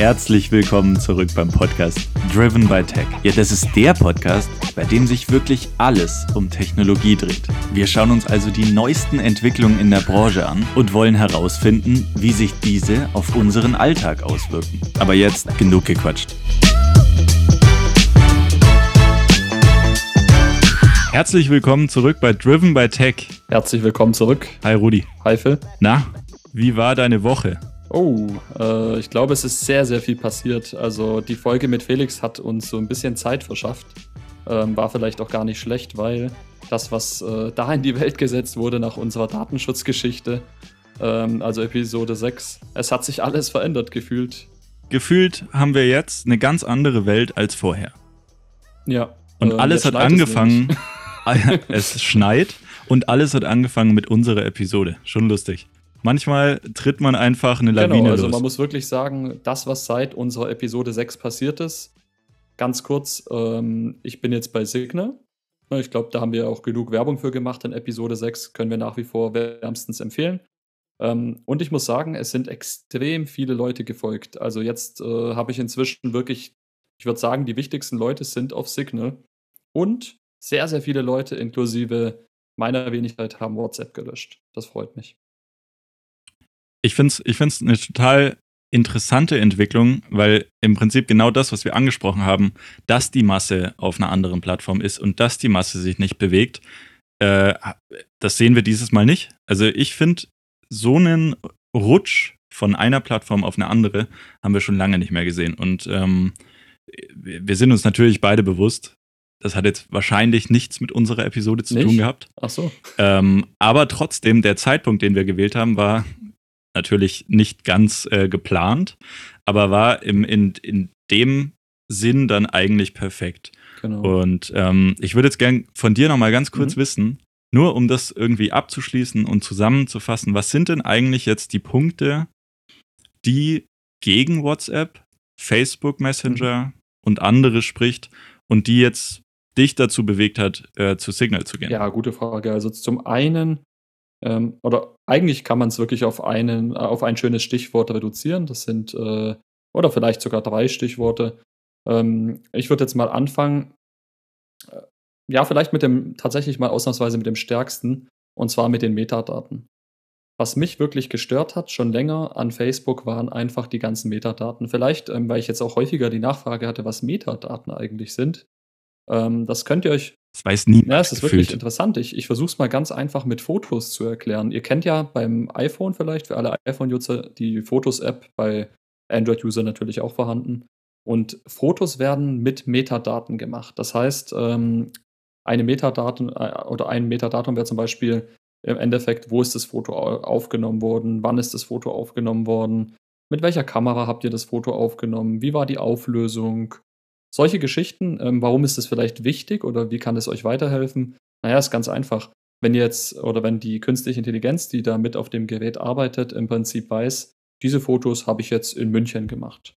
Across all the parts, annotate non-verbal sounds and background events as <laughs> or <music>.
herzlich willkommen zurück beim Podcast Driven by Tech. Ja, das ist der Podcast, bei dem sich wirklich alles um Technologie dreht. Wir schauen uns also die neuesten Entwicklungen in der Branche an und wollen herausfinden, wie sich diese auf unseren Alltag auswirken. Aber jetzt genug gequatscht. Herzlich willkommen zurück bei Driven by Tech. Herzlich willkommen zurück. Hi Rudi. Hi Phil. Na, wie war deine Woche? Oh, äh, ich glaube, es ist sehr, sehr viel passiert. Also die Folge mit Felix hat uns so ein bisschen Zeit verschafft. Ähm, war vielleicht auch gar nicht schlecht, weil das, was äh, da in die Welt gesetzt wurde nach unserer Datenschutzgeschichte, ähm, also Episode 6, es hat sich alles verändert gefühlt. Gefühlt haben wir jetzt eine ganz andere Welt als vorher. Ja. Und äh, alles hat angefangen. Es, <laughs> <laughs> es schneit und alles hat angefangen mit unserer Episode. Schon lustig. Manchmal tritt man einfach eine Lawine genau, also los. man muss wirklich sagen, das, was seit unserer Episode 6 passiert ist, ganz kurz, ähm, ich bin jetzt bei Signal. Ich glaube, da haben wir auch genug Werbung für gemacht in Episode 6, können wir nach wie vor wärmstens empfehlen. Ähm, und ich muss sagen, es sind extrem viele Leute gefolgt. Also jetzt äh, habe ich inzwischen wirklich, ich würde sagen, die wichtigsten Leute sind auf Signal. Und sehr, sehr viele Leute, inklusive meiner Wenigkeit, haben WhatsApp gelöscht. Das freut mich ich finde es ich find's eine total interessante Entwicklung, weil im Prinzip genau das, was wir angesprochen haben, dass die Masse auf einer anderen Plattform ist und dass die Masse sich nicht bewegt, äh, das sehen wir dieses Mal nicht. Also ich finde, so einen Rutsch von einer Plattform auf eine andere haben wir schon lange nicht mehr gesehen. Und ähm, wir sind uns natürlich beide bewusst, das hat jetzt wahrscheinlich nichts mit unserer Episode zu nicht? tun gehabt. Ach so. Ähm, aber trotzdem, der Zeitpunkt, den wir gewählt haben, war natürlich nicht ganz äh, geplant, aber war im, in, in dem Sinn dann eigentlich perfekt. Genau. Und ähm, ich würde jetzt gern von dir nochmal ganz kurz mhm. wissen, nur um das irgendwie abzuschließen und zusammenzufassen, was sind denn eigentlich jetzt die Punkte, die gegen WhatsApp, Facebook Messenger mhm. und andere spricht und die jetzt dich dazu bewegt hat, äh, zu Signal zu gehen? Ja, gute Frage. Also zum einen ähm, oder eigentlich kann man es wirklich auf einen, äh, auf ein schönes Stichwort reduzieren. Das sind, äh, oder vielleicht sogar drei Stichworte. Ähm, ich würde jetzt mal anfangen, äh, ja, vielleicht mit dem, tatsächlich mal ausnahmsweise mit dem stärksten, und zwar mit den Metadaten. Was mich wirklich gestört hat, schon länger an Facebook, waren einfach die ganzen Metadaten. Vielleicht, ähm, weil ich jetzt auch häufiger die Nachfrage hatte, was Metadaten eigentlich sind. Ähm, das könnt ihr euch das weiß nie. Ja, es ist gefühlt. wirklich interessant. Ich, ich versuche es mal ganz einfach mit Fotos zu erklären. Ihr kennt ja beim iPhone vielleicht, für alle iPhone-User, die Fotos-App, bei Android-User natürlich auch vorhanden. Und Fotos werden mit Metadaten gemacht. Das heißt, ähm, eine Metadaten äh, oder ein Metadatum wäre zum Beispiel im Endeffekt, wo ist das Foto aufgenommen worden, wann ist das Foto aufgenommen worden, mit welcher Kamera habt ihr das Foto aufgenommen, wie war die Auflösung, solche Geschichten, ähm, warum ist das vielleicht wichtig oder wie kann es euch weiterhelfen? Naja, ist ganz einfach. Wenn jetzt oder wenn die künstliche Intelligenz, die da mit auf dem Gerät arbeitet, im Prinzip weiß, diese Fotos habe ich jetzt in München gemacht,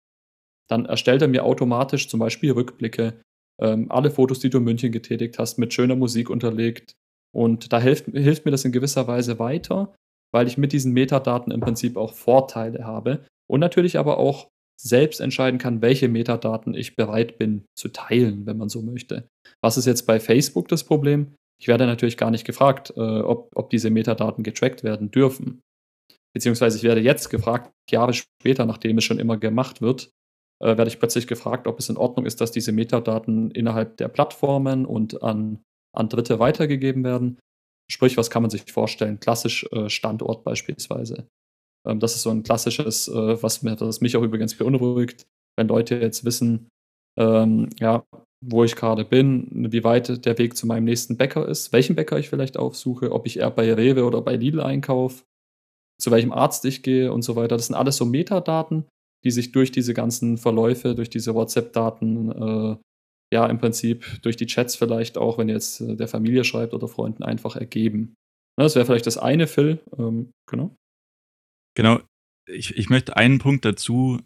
dann erstellt er mir automatisch zum Beispiel Rückblicke, ähm, alle Fotos, die du in München getätigt hast, mit schöner Musik unterlegt. Und da hilft, hilft mir das in gewisser Weise weiter, weil ich mit diesen Metadaten im Prinzip auch Vorteile habe und natürlich aber auch selbst entscheiden kann, welche Metadaten ich bereit bin zu teilen, wenn man so möchte. Was ist jetzt bei Facebook das Problem? Ich werde natürlich gar nicht gefragt, äh, ob, ob diese Metadaten getrackt werden dürfen. Beziehungsweise ich werde jetzt gefragt, Jahre später, nachdem es schon immer gemacht wird, äh, werde ich plötzlich gefragt, ob es in Ordnung ist, dass diese Metadaten innerhalb der Plattformen und an, an Dritte weitergegeben werden. Sprich, was kann man sich vorstellen? Klassisch äh, Standort beispielsweise. Ähm, das ist so ein klassisches, äh, was, mir, mich auch übrigens beunruhigt, wenn Leute jetzt wissen, ähm, ja, wo ich gerade bin, wie weit der Weg zu meinem nächsten Bäcker ist, welchen Bäcker ich vielleicht aufsuche, ob ich eher bei Rewe oder bei Lidl einkaufe, zu welchem Arzt ich gehe und so weiter. Das sind alles so Metadaten, die sich durch diese ganzen Verläufe, durch diese WhatsApp-Daten, äh, ja, im Prinzip durch die Chats vielleicht auch, wenn jetzt äh, der Familie schreibt oder Freunden einfach ergeben. Ne, das wäre vielleicht das eine, Phil. Ähm, genau. Genau, ich, ich möchte einen Punkt dazu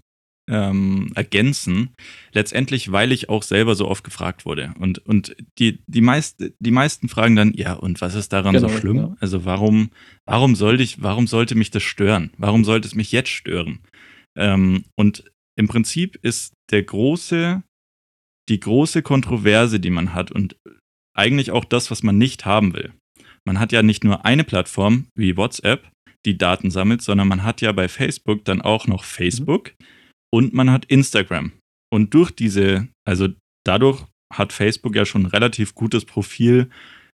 ähm, ergänzen. Letztendlich, weil ich auch selber so oft gefragt wurde. Und, und die, die, meist, die meisten fragen dann, ja, und was ist daran genau, so schlimm? Ja. Also warum, warum sollte ich, warum sollte mich das stören? Warum sollte es mich jetzt stören? Ähm, und im Prinzip ist der große, die große Kontroverse, die man hat und eigentlich auch das, was man nicht haben will. Man hat ja nicht nur eine Plattform wie WhatsApp, die Daten sammelt, sondern man hat ja bei Facebook dann auch noch Facebook mhm. und man hat Instagram. Und durch diese, also dadurch hat Facebook ja schon ein relativ gutes Profil,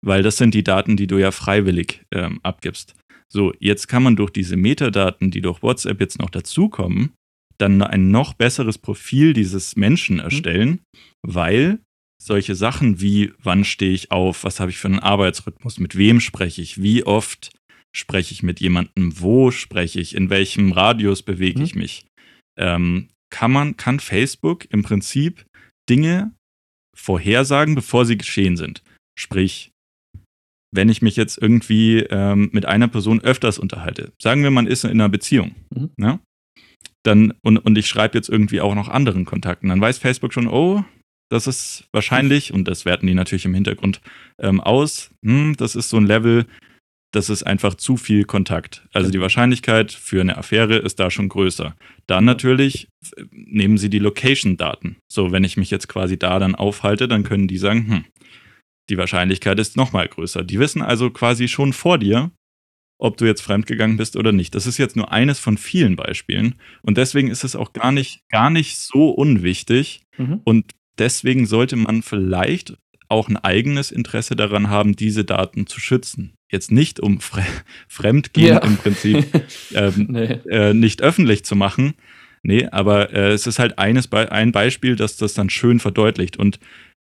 weil das sind die Daten, die du ja freiwillig ähm, abgibst. So, jetzt kann man durch diese Metadaten, die durch WhatsApp jetzt noch dazukommen, dann ein noch besseres Profil dieses Menschen mhm. erstellen, mhm. weil solche Sachen wie, wann stehe ich auf, was habe ich für einen Arbeitsrhythmus, mit wem spreche ich, wie oft spreche ich mit jemandem, wo spreche ich, in welchem Radius bewege mhm. ich mich, ähm, kann man, kann Facebook im Prinzip Dinge vorhersagen, bevor sie geschehen sind. Sprich, wenn ich mich jetzt irgendwie ähm, mit einer Person öfters unterhalte, sagen wir, man ist in einer Beziehung, mhm. ne? dann, und, und ich schreibe jetzt irgendwie auch noch anderen Kontakten, dann weiß Facebook schon, oh, das ist wahrscheinlich, und das werten die natürlich im Hintergrund ähm, aus, hm, das ist so ein Level, das ist einfach zu viel Kontakt. Also die Wahrscheinlichkeit für eine Affäre ist da schon größer. Dann natürlich nehmen sie die Location-Daten. So, wenn ich mich jetzt quasi da dann aufhalte, dann können die sagen, hm, die Wahrscheinlichkeit ist nochmal größer. Die wissen also quasi schon vor dir, ob du jetzt fremdgegangen bist oder nicht. Das ist jetzt nur eines von vielen Beispielen. Und deswegen ist es auch gar nicht, gar nicht so unwichtig. Mhm. Und deswegen sollte man vielleicht auch ein eigenes Interesse daran haben, diese Daten zu schützen. Jetzt nicht, um Fre <laughs> Fremdgehen ja. im Prinzip <laughs> ähm, nee. äh, nicht öffentlich zu machen. Nee, aber äh, es ist halt eines Be ein Beispiel, das das dann schön verdeutlicht. Und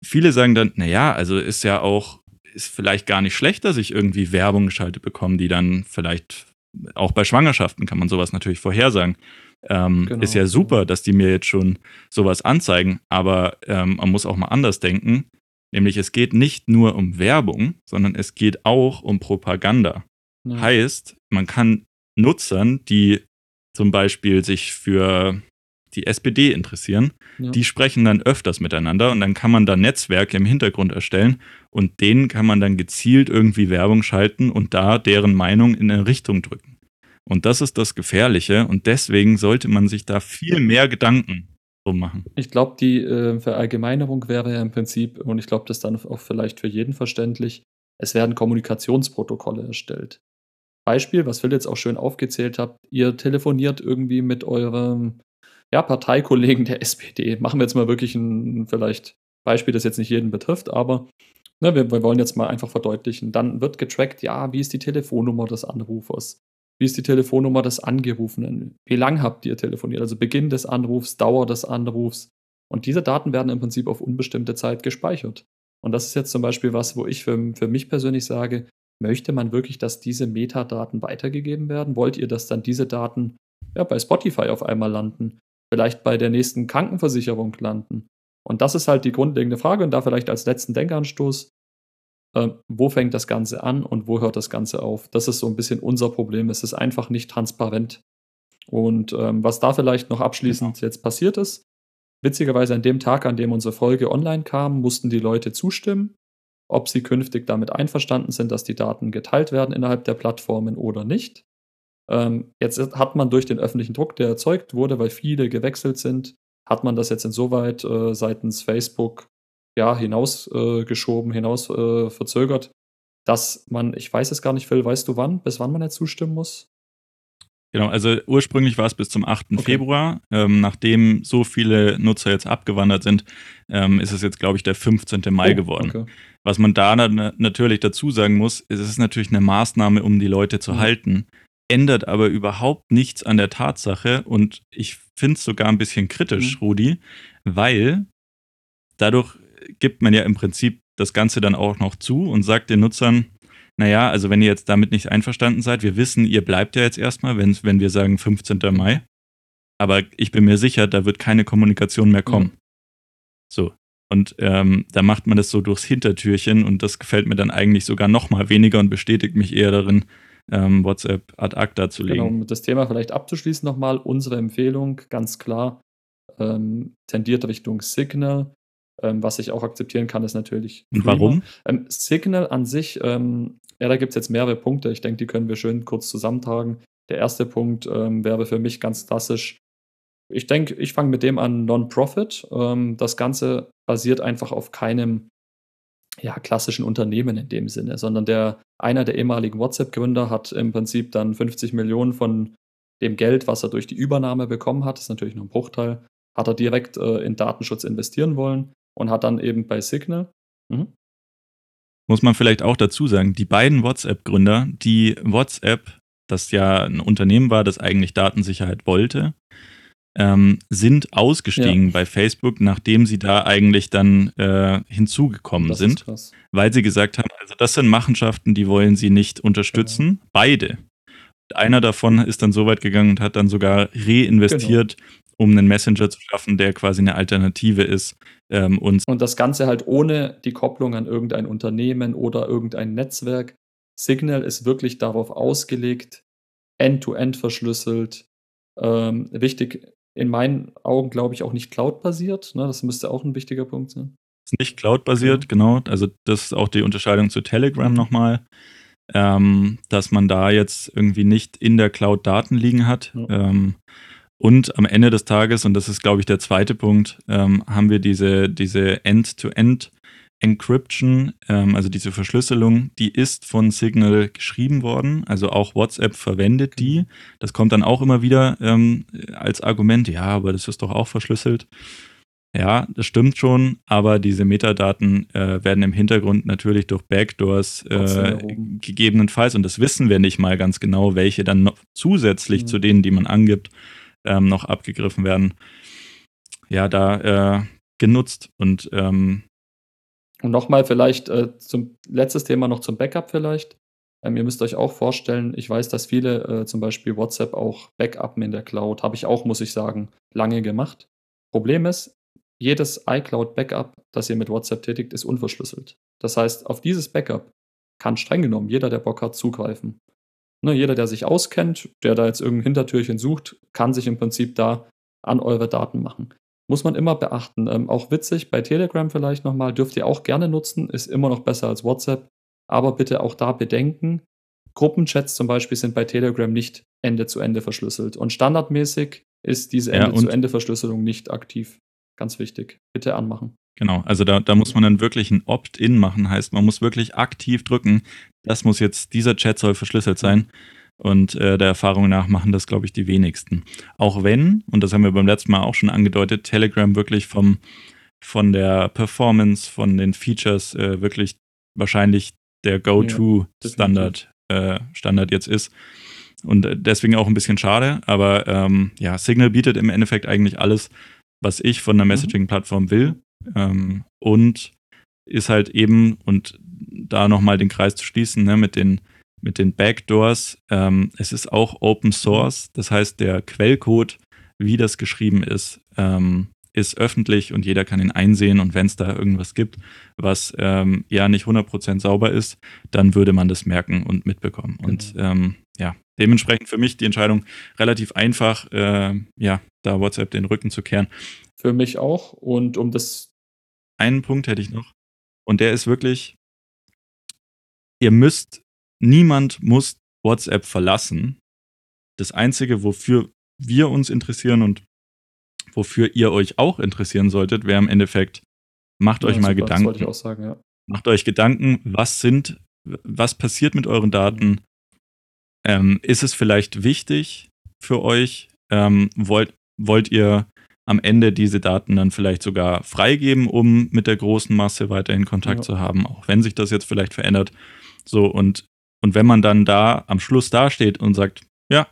viele sagen dann, naja, also ist ja auch, ist vielleicht gar nicht schlecht, dass ich irgendwie Werbung geschaltet bekomme, die dann vielleicht auch bei Schwangerschaften kann man sowas natürlich vorhersagen. Ähm, genau. Ist ja super, dass die mir jetzt schon sowas anzeigen, aber ähm, man muss auch mal anders denken. Nämlich es geht nicht nur um Werbung, sondern es geht auch um Propaganda. Ja. Heißt, man kann Nutzern, die zum Beispiel sich für die SPD interessieren, ja. die sprechen dann öfters miteinander und dann kann man da Netzwerke im Hintergrund erstellen und denen kann man dann gezielt irgendwie Werbung schalten und da deren Meinung in eine Richtung drücken. Und das ist das Gefährliche und deswegen sollte man sich da viel mehr Gedanken drum machen. Ich glaube, die äh, Verallgemeinerung wäre ja im Prinzip, und ich glaube, das ist dann auch vielleicht für jeden verständlich, es werden Kommunikationsprotokolle erstellt. Beispiel, was Phil jetzt auch schön aufgezählt hat, ihr telefoniert irgendwie mit eurem ja, Parteikollegen der <laughs> SPD. Machen wir jetzt mal wirklich ein vielleicht Beispiel, das jetzt nicht jeden betrifft, aber ne, wir, wir wollen jetzt mal einfach verdeutlichen. Dann wird getrackt, ja, wie ist die Telefonnummer des Anrufers? Wie ist die Telefonnummer des Angerufenen? Wie lang habt ihr telefoniert? Also Beginn des Anrufs, Dauer des Anrufs. Und diese Daten werden im Prinzip auf unbestimmte Zeit gespeichert. Und das ist jetzt zum Beispiel was, wo ich für, für mich persönlich sage, möchte man wirklich, dass diese Metadaten weitergegeben werden? Wollt ihr, dass dann diese Daten ja, bei Spotify auf einmal landen? Vielleicht bei der nächsten Krankenversicherung landen? Und das ist halt die grundlegende Frage und da vielleicht als letzten Denkanstoß, äh, wo fängt das Ganze an und wo hört das Ganze auf? Das ist so ein bisschen unser Problem. Es ist einfach nicht transparent. Und ähm, was da vielleicht noch abschließend genau. jetzt passiert ist, witzigerweise an dem Tag, an dem unsere Folge online kam, mussten die Leute zustimmen, ob sie künftig damit einverstanden sind, dass die Daten geteilt werden innerhalb der Plattformen oder nicht. Ähm, jetzt hat man durch den öffentlichen Druck, der erzeugt wurde, weil viele gewechselt sind, hat man das jetzt insoweit äh, seitens Facebook ja, hinausgeschoben, äh, hinaus äh, verzögert, dass man, ich weiß es gar nicht, Phil, weißt du wann, bis wann man jetzt zustimmen muss? Genau, also ursprünglich war es bis zum 8. Okay. Februar. Ähm, nachdem so viele Nutzer jetzt abgewandert sind, ähm, ist es jetzt, glaube ich, der 15. Mai oh, geworden. Okay. Was man da natürlich dazu sagen muss, ist, es ist natürlich eine Maßnahme, um die Leute zu mhm. halten, ändert aber überhaupt nichts an der Tatsache und ich finde es sogar ein bisschen kritisch, mhm. Rudi, weil dadurch gibt man ja im Prinzip das Ganze dann auch noch zu und sagt den Nutzern, naja, also wenn ihr jetzt damit nicht einverstanden seid, wir wissen, ihr bleibt ja jetzt erstmal, wenn, wenn wir sagen 15. Mai. Aber ich bin mir sicher, da wird keine Kommunikation mehr kommen. Mhm. So. Und ähm, da macht man das so durchs Hintertürchen und das gefällt mir dann eigentlich sogar noch mal weniger und bestätigt mich eher darin, ähm, WhatsApp ad acta zu legen. Genau, um das Thema vielleicht abzuschließen nochmal, unsere Empfehlung ganz klar ähm, tendiert Richtung Signal. Ähm, was ich auch akzeptieren kann, ist natürlich. Und warum? Ähm, Signal an sich, ähm, ja, da gibt es jetzt mehrere Punkte. Ich denke, die können wir schön kurz zusammentragen. Der erste Punkt ähm, wäre für mich ganz klassisch, ich denke, ich fange mit dem an Non-Profit. Ähm, das Ganze basiert einfach auf keinem ja, klassischen Unternehmen in dem Sinne, sondern der einer der ehemaligen WhatsApp-Gründer hat im Prinzip dann 50 Millionen von dem Geld, was er durch die Übernahme bekommen hat, ist natürlich nur ein Bruchteil, hat er direkt äh, in Datenschutz investieren wollen und hat dann eben bei Signal. Mhm. Muss man vielleicht auch dazu sagen, die beiden WhatsApp-Gründer, die WhatsApp, das ja ein Unternehmen war, das eigentlich Datensicherheit wollte, ähm, sind ausgestiegen ja. bei Facebook, nachdem sie da eigentlich dann äh, hinzugekommen das sind, weil sie gesagt haben, also das sind Machenschaften, die wollen sie nicht unterstützen. Ja. Beide. Einer davon ist dann so weit gegangen und hat dann sogar reinvestiert, genau. Um einen Messenger zu schaffen, der quasi eine Alternative ist. Ähm, und, und das Ganze halt ohne die Kopplung an irgendein Unternehmen oder irgendein Netzwerk. Signal ist wirklich darauf ausgelegt, end-to-end -end verschlüsselt. Ähm, wichtig, in meinen Augen, glaube ich, auch nicht cloud-basiert. Ne? Das müsste auch ein wichtiger Punkt sein. Ist nicht cloud-basiert, genau. Also das ist auch die Unterscheidung zu Telegram nochmal, ähm, dass man da jetzt irgendwie nicht in der Cloud Daten liegen hat. Ja. Ähm, und am Ende des Tages, und das ist, glaube ich, der zweite Punkt, ähm, haben wir diese, diese End-to-End- Encryption, ähm, also diese Verschlüsselung, die ist von Signal geschrieben worden. Also auch WhatsApp verwendet die. Das kommt dann auch immer wieder ähm, als Argument, ja, aber das ist doch auch verschlüsselt. Ja, das stimmt schon, aber diese Metadaten äh, werden im Hintergrund natürlich durch Backdoors äh, gegebenenfalls, und das wissen wir nicht mal ganz genau, welche dann noch zusätzlich mhm. zu denen, die man angibt, ähm, noch abgegriffen werden. Ja, da äh, genutzt. Und ähm, und nochmal vielleicht äh, zum letztes Thema noch zum Backup vielleicht. Ähm, ihr müsst euch auch vorstellen, ich weiß, dass viele äh, zum Beispiel WhatsApp auch backuppen in der Cloud. Habe ich auch, muss ich sagen, lange gemacht. Problem ist, jedes iCloud-Backup, das ihr mit WhatsApp tätigt, ist unverschlüsselt. Das heißt, auf dieses Backup kann streng genommen jeder, der Bock hat, zugreifen. Ne, jeder, der sich auskennt, der da jetzt irgendein Hintertürchen sucht, kann sich im Prinzip da an eure Daten machen. Muss man immer beachten. Ähm, auch witzig, bei Telegram vielleicht nochmal, dürft ihr auch gerne nutzen, ist immer noch besser als WhatsApp. Aber bitte auch da bedenken, Gruppenchats zum Beispiel sind bei Telegram nicht Ende zu Ende verschlüsselt. Und standardmäßig ist diese Ende zu Ende Verschlüsselung nicht aktiv. Ganz wichtig. Bitte anmachen. Genau, also da, da muss man dann wirklich ein Opt-in machen, heißt, man muss wirklich aktiv drücken, das muss jetzt, dieser Chat soll verschlüsselt sein. Und äh, der Erfahrung nach machen das, glaube ich, die wenigsten. Auch wenn, und das haben wir beim letzten Mal auch schon angedeutet, Telegram wirklich vom, von der Performance, von den Features äh, wirklich wahrscheinlich der Go-To-Standard äh, Standard jetzt ist. Und äh, deswegen auch ein bisschen schade, aber ähm, ja, Signal bietet im Endeffekt eigentlich alles, was ich von einer mhm. Messaging-Plattform will. Ähm, und ist halt eben, und da nochmal den Kreis zu schließen, ne, mit den mit den Backdoors. Ähm, es ist auch Open Source, das heißt, der Quellcode, wie das geschrieben ist, ähm, ist öffentlich und jeder kann ihn einsehen. Und wenn es da irgendwas gibt, was ähm, ja nicht 100% sauber ist, dann würde man das merken und mitbekommen. Genau. Und ähm, ja, dementsprechend für mich die Entscheidung relativ einfach, äh, ja, da WhatsApp den Rücken zu kehren. Für mich auch. Und um das. Einen Punkt hätte ich noch. Und der ist wirklich, ihr müsst Niemand muss WhatsApp verlassen. Das Einzige, wofür wir uns interessieren und wofür ihr euch auch interessieren solltet, wäre im Endeffekt, macht ja, euch mal super, Gedanken. Das wollte ich auch sagen, ja. Macht euch Gedanken, was sind, was passiert mit euren Daten? Ähm, ist es vielleicht wichtig für euch? Ähm, wollt, wollt ihr am Ende diese Daten dann vielleicht sogar freigeben, um mit der großen Masse weiterhin Kontakt ja. zu haben, auch wenn sich das jetzt vielleicht verändert? So, und und wenn man dann da am Schluss dasteht und sagt, ja,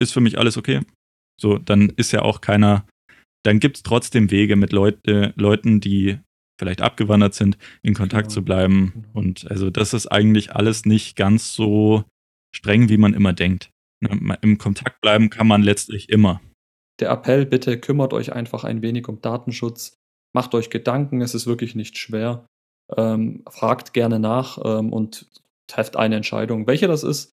ist für mich alles okay, so, dann ist ja auch keiner, dann gibt es trotzdem Wege mit Leute, Leuten, die vielleicht abgewandert sind, in Kontakt genau. zu bleiben. Genau. Und also das ist eigentlich alles nicht ganz so streng, wie man immer denkt. Ne, Im Kontakt bleiben kann man letztlich immer. Der Appell, bitte kümmert euch einfach ein wenig um Datenschutz. Macht euch Gedanken, es ist wirklich nicht schwer. Ähm, fragt gerne nach ähm, und trefft eine Entscheidung. Welche das ist,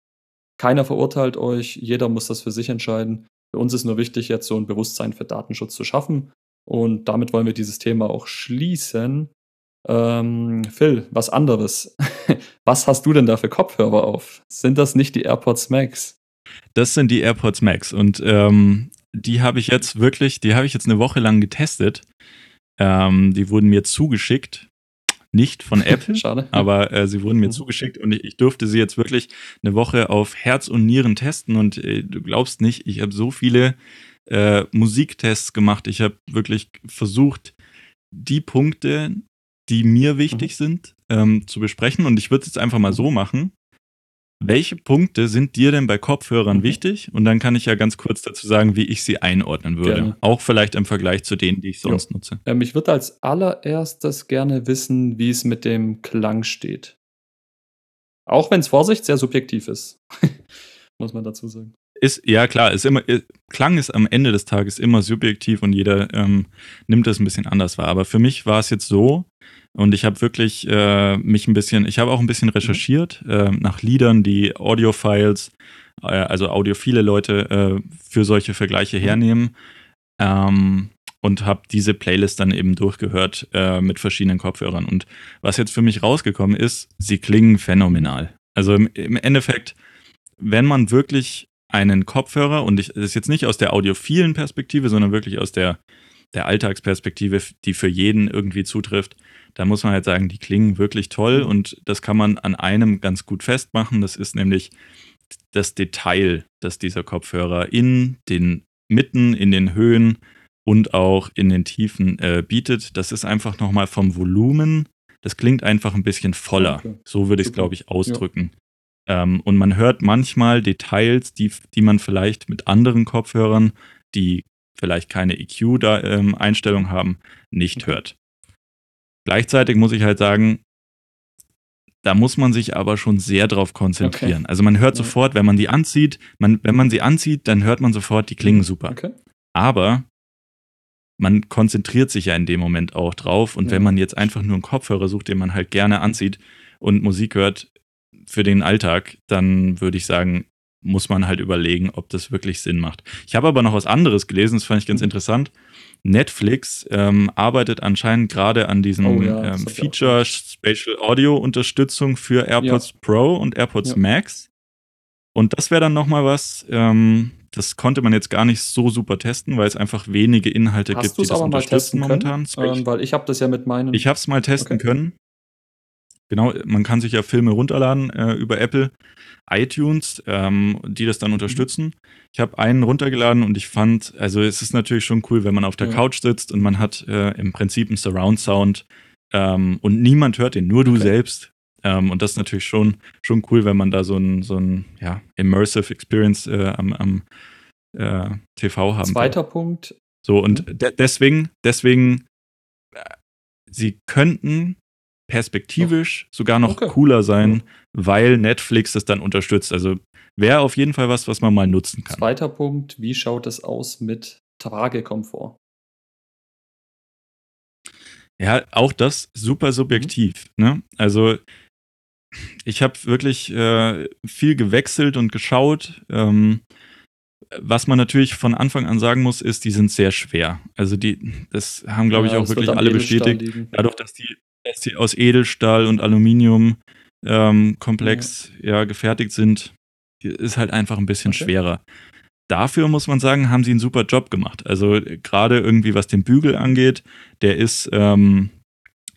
keiner verurteilt euch, jeder muss das für sich entscheiden. Für uns ist nur wichtig, jetzt so ein Bewusstsein für Datenschutz zu schaffen. Und damit wollen wir dieses Thema auch schließen. Ähm, Phil, was anderes. <laughs> was hast du denn da für Kopfhörer auf? Sind das nicht die AirPods Max? Das sind die AirPods Max. Und ähm, die habe ich jetzt wirklich, die habe ich jetzt eine Woche lang getestet. Ähm, die wurden mir zugeschickt. Nicht von <laughs> Apple, Schade. aber äh, sie wurden mir Mhm. zugeschickt und ich, ich durfte sie jetzt wirklich eine Woche auf Herz und Nieren testen und äh, du glaubst nicht, ich habe so viele äh, Musiktests gemacht. Ich habe wirklich versucht, die Punkte, die mir wichtig sind, ähm, zu besprechen und ich würde es jetzt einfach mal so machen. Welche Punkte sind dir denn bei Kopfhörern Mhm. wichtig? Und dann kann ich ja ganz kurz dazu sagen, wie ich sie einordnen würde. Gerne. Auch vielleicht im Vergleich zu denen, die ich Jo. sonst nutze. Ähm, ich würde als allererstes gerne wissen, wie es mit dem Klang steht. Auch wenn es Vorsicht sehr subjektiv ist. <laughs> Muss man dazu sagen. Ist, ja klar, ist immer, äh, Klang ist am Ende des Tages immer subjektiv und jeder ähm, nimmt das ein bisschen anders wahr. Aber für mich war es jetzt so, und ich habe wirklich äh, mich ein bisschen, ich habe auch ein bisschen recherchiert äh, nach Liedern, die Audiofiles, äh, also audiophile Leute äh, für solche Vergleiche hernehmen. Ähm, und habe diese Playlist dann eben durchgehört äh, mit verschiedenen Kopfhörern. Und was jetzt für mich rausgekommen ist, sie klingen phänomenal. Also im, im Endeffekt, wenn man wirklich einen Kopfhörer, und ich, das ist jetzt nicht aus der audiophilen Perspektive, sondern wirklich aus der, der Alltagsperspektive, die für jeden irgendwie zutrifft, da muss man halt sagen, die klingen wirklich toll und das kann man an einem ganz gut festmachen. Das ist nämlich das Detail, das dieser Kopfhörer in den Mitten, in den Höhen und auch in den Tiefen äh, bietet. Das ist einfach nochmal vom Volumen, das klingt einfach ein bisschen voller. Okay. So würde ich es, glaube ich, ausdrücken. Ähm, und man hört manchmal Details, die, die man vielleicht mit anderen Kopfhörern, die vielleicht keine EQ-Einstellung haben, nicht Okay. hört. Gleichzeitig muss ich halt sagen, da muss man sich aber schon sehr drauf konzentrieren. Also man hört Ja. sofort, wenn man die anzieht, man, wenn man sie anzieht, dann hört man sofort, die klingen super. Okay. Aber man konzentriert sich ja in dem Moment auch drauf. Und Ja. wenn man jetzt einfach nur einen Kopfhörer sucht, den man halt gerne anzieht und Musik hört für den Alltag, dann würde ich sagen, muss man halt überlegen, ob das wirklich Sinn macht. Ich habe aber noch was anderes gelesen, das fand ich ganz interessant. Netflix ähm, arbeitet anscheinend gerade an diesem Oh ja, ähm, Feature Spatial Audio Unterstützung für AirPods Pro und AirPods Ja. Max. Und das wäre dann nochmal was, ähm, das konnte man jetzt gar nicht so super testen, weil es einfach wenige Inhalte Hast gibt, die es das unterstützen momentan. können? Ähm, weil ich habe das ja mit meinen. Ich habe es mal testen Okay. können. Genau, man kann sich ja Filme runterladen äh, über Apple, iTunes, ähm, die das Mhm. dann unterstützen. Ich habe einen runtergeladen und ich fand, also es ist natürlich schon cool, wenn man auf der Ja. Couch sitzt und man hat äh, im Prinzip einen Surround-Sound ähm, und niemand hört den, nur du Okay. selbst. Ähm, und das ist natürlich schon, schon cool, wenn man da so ein, so ein ja, Immersive Experience äh, am, am äh, TV haben kann. Zweiter Punkt. So, und de deswegen, deswegen, äh, sie könnten perspektivisch sogar noch Okay. cooler sein, weil Netflix das dann unterstützt. Also wäre auf jeden Fall was, was man mal nutzen kann. Zweiter Punkt. Wie schaut es aus mit Tragekomfort? Ja, auch das super subjektiv. Ne? Also ich habe wirklich äh, viel gewechselt und geschaut. Ähm, was man natürlich von Anfang an sagen muss, ist, die sind sehr schwer. Also die, das haben, glaube ich, Ja, auch das wird wirklich alle bestätigt. dadurch, dass die aus Edelstahl und Aluminium ähm, komplex ja. gefertigt sind, ist halt einfach ein bisschen Okay. schwerer. Dafür muss man sagen, haben sie einen super Job gemacht. Also äh, gerade irgendwie was den Bügel angeht, der ist, ähm,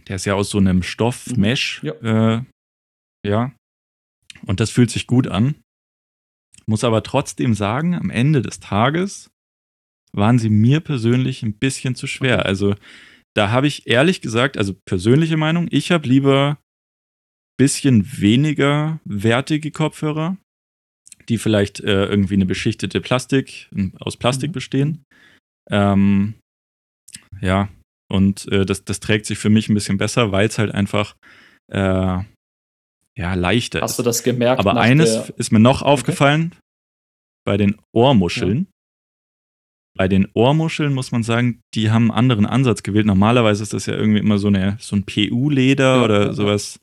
der ist ja aus so einem Stoff Mhm. Mesh, Ja. äh, ja. Und das fühlt sich gut an. Muss aber trotzdem sagen, am Ende des Tages waren sie mir persönlich ein bisschen zu schwer. Also da habe ich ehrlich gesagt, also persönliche Meinung, ich habe lieber bisschen weniger wertige Kopfhörer, die vielleicht äh, irgendwie eine beschichtete Plastik, aus Plastik Mhm. bestehen. Ähm, ja, und äh, das, das trägt sich für mich ein bisschen besser, weil es halt einfach äh, ja, leichter Hast ist. du das gemerkt? Aber eines ist mir noch aufgefallen, bei den Ohrmuscheln. Bei den Ohrmuscheln muss man sagen, die haben einen anderen Ansatz gewählt. Normalerweise ist das ja irgendwie immer so, eine, so ein PU-Leder Ja, oder ja, sowas.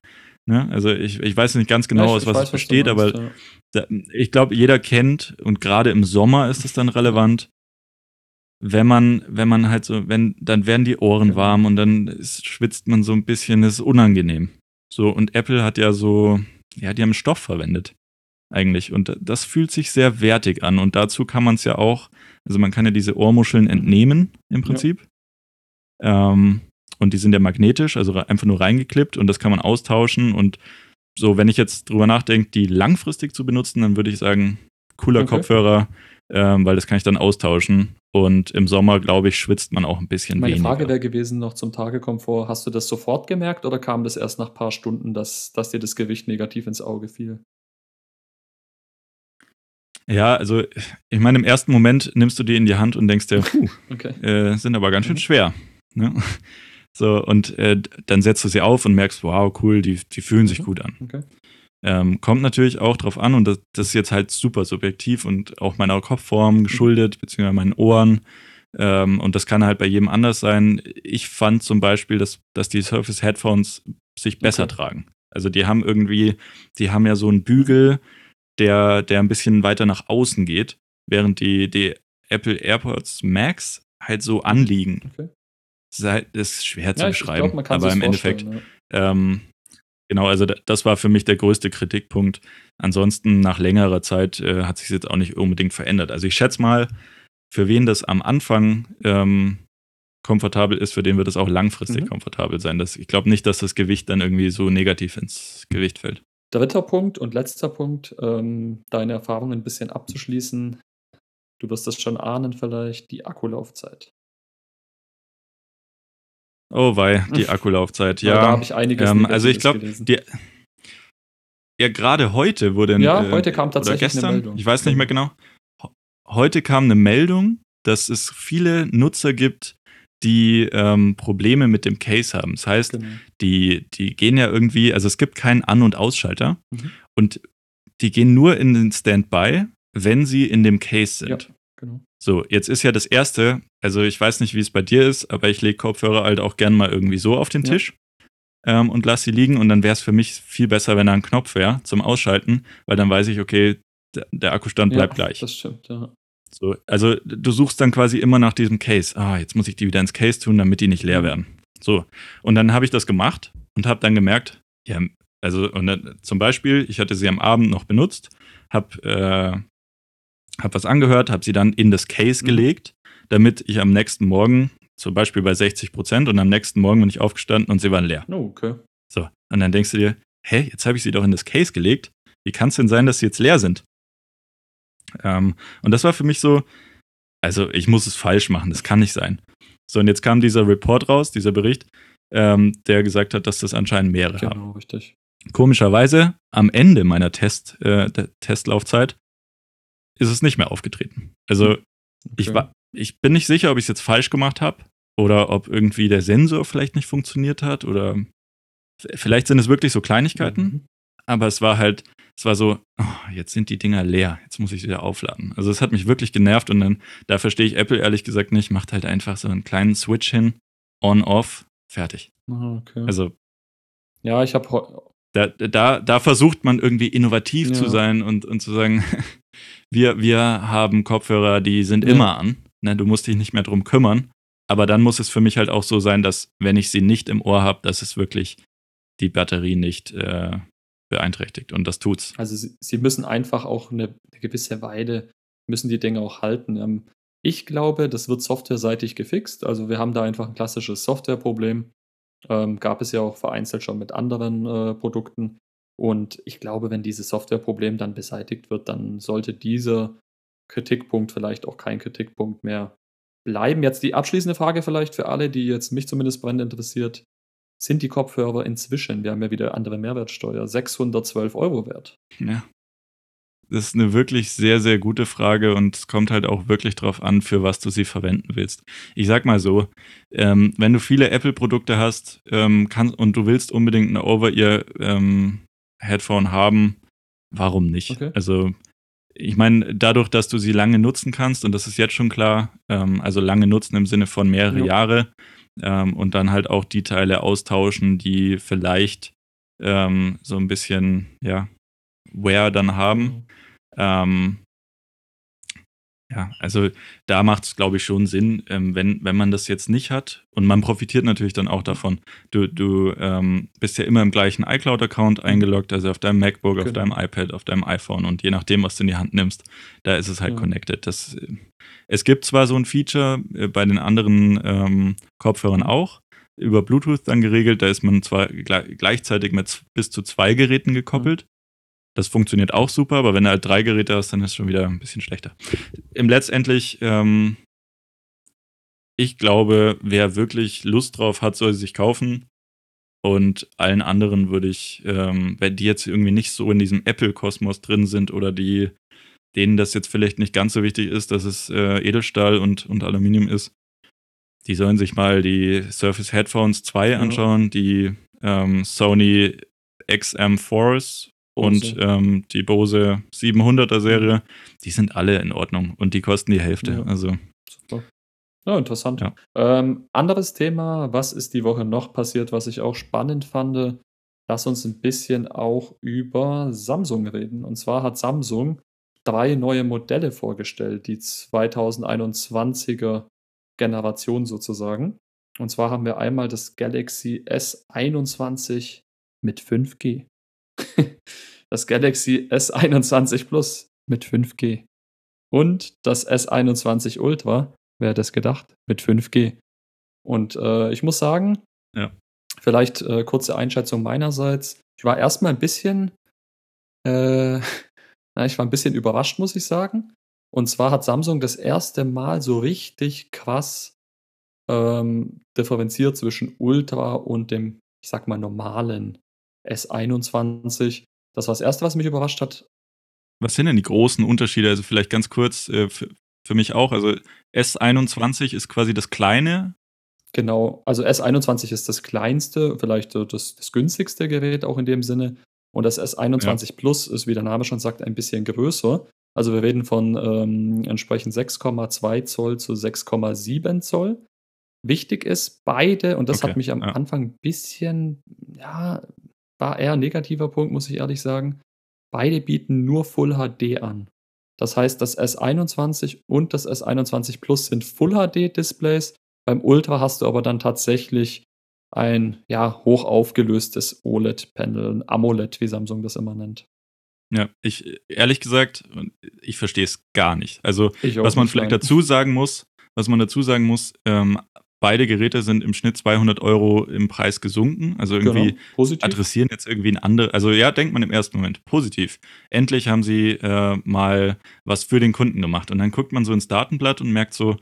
Ne? Also ich, ich weiß nicht ganz genau, Ja, ich- aus was es besteht, aber ja. da, ich glaube, jeder kennt und gerade im Sommer ist es dann relevant, wenn man, wenn man halt so, wenn, dann werden die Ohren Genau. warm und dann ist, schwitzt man so ein bisschen, das ist unangenehm. So, und Apple hat ja so, ja, die haben Stoff verwendet. eigentlich. Und das fühlt sich sehr wertig an. Und dazu kann man es ja auch, also man kann ja diese Ohrmuscheln entnehmen im Prinzip. Ja. Ähm, und die sind ja magnetisch, also einfach nur reingeklippt und das kann man austauschen. Und so, wenn ich jetzt drüber nachdenke, die langfristig zu benutzen, dann würde ich sagen, cooler okay. Kopfhörer, ähm, weil das kann ich dann austauschen. Und im Sommer, glaube ich, schwitzt man auch ein bisschen Meine weniger. Frage wäre gewesen noch zum Tagekomfort. Hast du das sofort gemerkt oder kam das erst nach ein paar Stunden, dass, dass dir das Gewicht negativ ins Auge fiel? Ja, also ich meine, im ersten Moment nimmst du die in die Hand und denkst dir, puh, <laughs> okay. äh, sind aber ganz schön mhm. schwer. Ne? So, und äh, dann setzt du sie auf und merkst, wow, cool, die, die fühlen sich mhm. gut an. Okay. Ähm, kommt natürlich auch drauf an, und das, das, ist jetzt halt super subjektiv und auch meiner Kopfform mhm. geschuldet, beziehungsweise meinen Ohren. Ähm, und das kann halt bei jedem anders sein. Ich fand zum Beispiel, dass, dass die Surface Headphones sich besser okay. tragen. Also die haben irgendwie, die haben ja so einen Bügel, der, der ein bisschen weiter nach außen geht, während die, die Apple AirPods Max halt so anliegen. Okay. Das ist, halt, das ist schwer zu ja, beschreiben, glaub, aber im Endeffekt, ja. ähm, genau, also das war für mich der größte Kritikpunkt. Ansonsten nach längerer Zeit äh, hat sich jetzt auch nicht unbedingt verändert. Also ich schätze mal, für wen das am Anfang ähm, komfortabel ist, für den wird es auch langfristig mhm. komfortabel sein. Das, ich glaube nicht, dass das Gewicht dann irgendwie so negativ ins Gewicht fällt. Dritter Punkt und letzter Punkt, ähm, deine Erfahrungen ein bisschen abzuschließen. Du wirst das schon ahnen vielleicht, die Akkulaufzeit. Oh wei, die <laughs> Akkulaufzeit, ja. ja da habe ich einiges ähm, Also ich glaube, ja, gerade heute wurde Ja, äh, heute kam tatsächlich gestern, eine Meldung. Ich weiß nicht mehr genau. Heute kam eine Meldung, dass es viele Nutzer gibt, die ähm, Probleme mit dem Case haben. Das heißt, genau. die, die gehen ja irgendwie, also es gibt keinen An- und Ausschalter mhm. und die gehen nur in den Standby, wenn sie in dem Case sind. Ja, genau. So, jetzt ist ja das erste, also ich weiß nicht, wie es bei dir ist, aber ich lege Kopfhörer halt auch gern mal irgendwie so auf den ja. Tisch ähm, und lasse sie liegen und dann wäre es für mich viel besser, wenn da ein Knopf wäre zum Ausschalten, weil dann weiß ich, okay, der, der Akkustand bleibt ja, gleich. Das stimmt, ja. So, also du suchst dann quasi immer nach diesem Case. Ah, jetzt muss ich die wieder ins Case tun, damit die nicht leer werden. So. Und dann habe ich das gemacht und habe dann gemerkt, ja, also und dann, zum Beispiel, ich hatte sie am Abend noch benutzt, habe äh, hab was angehört, habe sie dann in das Case mhm. gelegt, damit ich am nächsten Morgen, zum Beispiel bei 60 Prozent, und am nächsten Morgen bin ich aufgestanden und sie waren leer. Oh, okay. So, und dann denkst du dir, hä, jetzt habe ich sie doch in das Case gelegt. Wie kann es denn sein, dass sie jetzt leer sind? Ähm, und das war für mich so, also ich muss es falsch machen, das kann nicht sein. So, und jetzt kam dieser Report raus, dieser Bericht, ähm, der gesagt hat, dass das anscheinend mehrere genau, haben. Genau, richtig. Komischerweise, am Ende meiner Test, äh, Testlaufzeit ist es nicht mehr aufgetreten. Also okay. ich, war, ich bin nicht sicher, ob ich es jetzt falsch gemacht habe oder ob irgendwie der Sensor vielleicht nicht funktioniert hat oder vielleicht sind es wirklich so Kleinigkeiten, mhm. aber es war halt, es war so, oh, jetzt sind die Dinger leer, jetzt muss ich sie wieder aufladen. Also es hat mich wirklich genervt und dann, da verstehe ich Apple ehrlich gesagt nicht, macht halt einfach so einen kleinen Switch hin, on, off, fertig. Ah, okay. Also. Ja, ich habe. Da, da, da versucht man irgendwie innovativ ja. zu sein und, und zu sagen, <laughs> wir, wir haben Kopfhörer, die sind ja. immer an. Ne, du musst dich nicht mehr drum kümmern. Aber dann muss es für mich halt auch so sein, dass, wenn ich sie nicht im Ohr habe, dass es wirklich die Batterie nicht äh, beeinträchtigt. Und das tut's. Also sie, sie müssen einfach auch eine, eine, gewisse Weile, müssen die Dinge auch halten. Ähm, ich glaube, das wird softwareseitig gefixt. Also wir haben da einfach ein klassisches Softwareproblem. Ähm, gab es ja auch vereinzelt schon mit anderen äh, Produkten. Und ich glaube, wenn dieses Softwareproblem dann beseitigt wird, dann sollte dieser Kritikpunkt vielleicht auch kein Kritikpunkt mehr bleiben. Jetzt die abschließende Frage vielleicht für alle, die jetzt mich zumindest brennend interessiert sind die Kopfhörer inzwischen, wir haben ja wieder andere Mehrwertsteuer, 612 Euro wert? Ja. Das ist eine wirklich sehr, sehr gute Frage und es kommt halt auch wirklich darauf an, für was du sie verwenden willst. Ich sag mal so, ähm, wenn du viele Apple-Produkte hast ähm, kann, und du willst unbedingt eine Over-Ear-Headphone ähm, haben, warum nicht? Okay. Also ich meine, dadurch, dass du sie lange nutzen kannst, und das ist jetzt schon klar, ähm, also lange nutzen im Sinne von mehrere ja. Jahre, ähm, und dann halt auch die Teile austauschen, die vielleicht ähm, so ein bisschen, ja, Wear dann haben. Mhm. Ähm, Ja, also da macht es, glaube ich, schon Sinn, ähm, wenn, wenn man das jetzt nicht hat. Und man profitiert natürlich dann auch davon. Du, du ähm, bist ja immer im gleichen iCloud-Account eingeloggt, also auf deinem MacBook, genau. auf deinem iPad, auf deinem iPhone. Und je nachdem, was du in die Hand nimmst, da ist es halt ja. connected. Das, äh, es gibt zwar so ein Feature äh, bei den anderen ähm, Kopfhörern auch, über Bluetooth dann geregelt, da ist man zwar gleichzeitig mit bis zu zwei Geräten gekoppelt. Mhm. Das funktioniert auch super, aber wenn du halt drei Geräte hast, dann ist es schon wieder ein bisschen schlechter. Im letztendlich, ähm, ich glaube, wer wirklich Lust drauf hat, soll sie sich kaufen. Und allen anderen würde ich, ähm, wenn die jetzt irgendwie nicht so in diesem Apple-Kosmos drin sind oder die, denen das jetzt vielleicht nicht ganz so wichtig ist, dass es äh, Edelstahl und, und Aluminium ist, die sollen sich mal die Surface Headphones 2 anschauen, ja. die ähm, Sony XM Force und ähm, die Bose 700er Serie, die sind alle in Ordnung und die kosten die Hälfte. Ja. Also super. Ja, interessant. Ja. Ähm, anderes Thema, was ist die Woche noch passiert, was ich auch spannend fand? Lass uns ein bisschen auch über Samsung reden. Und zwar hat Samsung drei neue Modelle vorgestellt, die 2021er Generation sozusagen. Und zwar haben wir einmal das Galaxy S21 mit 5G. <laughs> das Galaxy S21 Plus mit 5G und das S21 Ultra, wer hätte es gedacht, mit 5G. Und äh, ich muss sagen, ja. vielleicht äh, kurze Einschätzung meinerseits. Ich war erstmal ein bisschen, äh, <laughs> na, ich war ein bisschen überrascht, muss ich sagen. Und zwar hat Samsung das erste Mal so richtig krass ähm, differenziert zwischen Ultra und dem, ich sag mal, normalen S21. Das war das Erste, was mich überrascht hat. Was sind denn die großen Unterschiede? Also vielleicht ganz kurz äh, für, für mich auch. Also S21 ist quasi das kleine. Genau, also S21 ist das kleinste, vielleicht das, das günstigste Gerät auch in dem Sinne. Und das S21 ja. Plus ist, wie der Name schon sagt, ein bisschen größer. Also wir reden von ähm, entsprechend 6,2 Zoll zu 6,7 Zoll. Wichtig ist, beide, und das okay, hat mich am ja. Anfang ein bisschen, ja, war eher ein negativer Punkt, muss ich ehrlich sagen. Beide bieten nur Full HD an. Das heißt, das S21 und das S21 Plus sind Full HD Displays. Beim Ultra hast du aber dann tatsächlich ein ja, hoch aufgelöstes OLED-Panel, ein AMOLED, wie Samsung das immer nennt. Ja, ich ehrlich gesagt, ich verstehe es gar nicht. Also, was man vielleicht dazu sagen muss, was man dazu sagen muss, ähm, beide Geräte sind im Schnitt 200 Euro im Preis gesunken. Also irgendwie genau. adressieren jetzt irgendwie ein andere. Also ja, denkt man im ersten Moment positiv. Endlich haben sie äh, mal was für den Kunden gemacht. Und dann guckt man so ins Datenblatt und merkt so,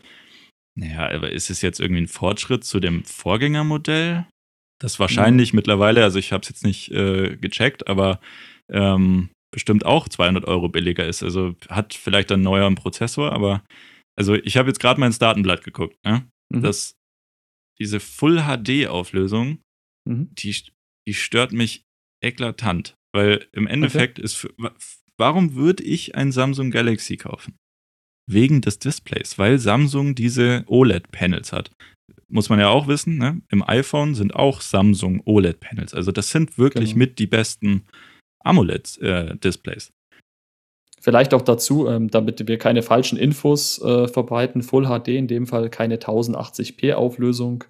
naja, aber ist es jetzt irgendwie ein Fortschritt zu dem Vorgängermodell? Das wahrscheinlich mhm. mittlerweile, also ich habe es jetzt nicht äh, gecheckt, aber ähm, bestimmt auch 200 Euro billiger ist. Also hat vielleicht einen neueren Prozessor, aber also ich habe jetzt gerade mal ins Datenblatt geguckt. Ne? Mhm. Das diese Full HD-Auflösung, mhm. die, die stört mich eklatant. Weil im Endeffekt okay. ist, für, warum würde ich ein Samsung Galaxy kaufen? Wegen des Displays, weil Samsung diese OLED-Panels hat. Muss man ja auch wissen, ne? im iPhone sind auch Samsung OLED-Panels. Also das sind wirklich genau. mit die besten AMOLED-Displays. Vielleicht auch dazu, ähm, damit wir keine falschen Infos äh, verbreiten, Full HD in dem Fall keine 1080p Auflösung,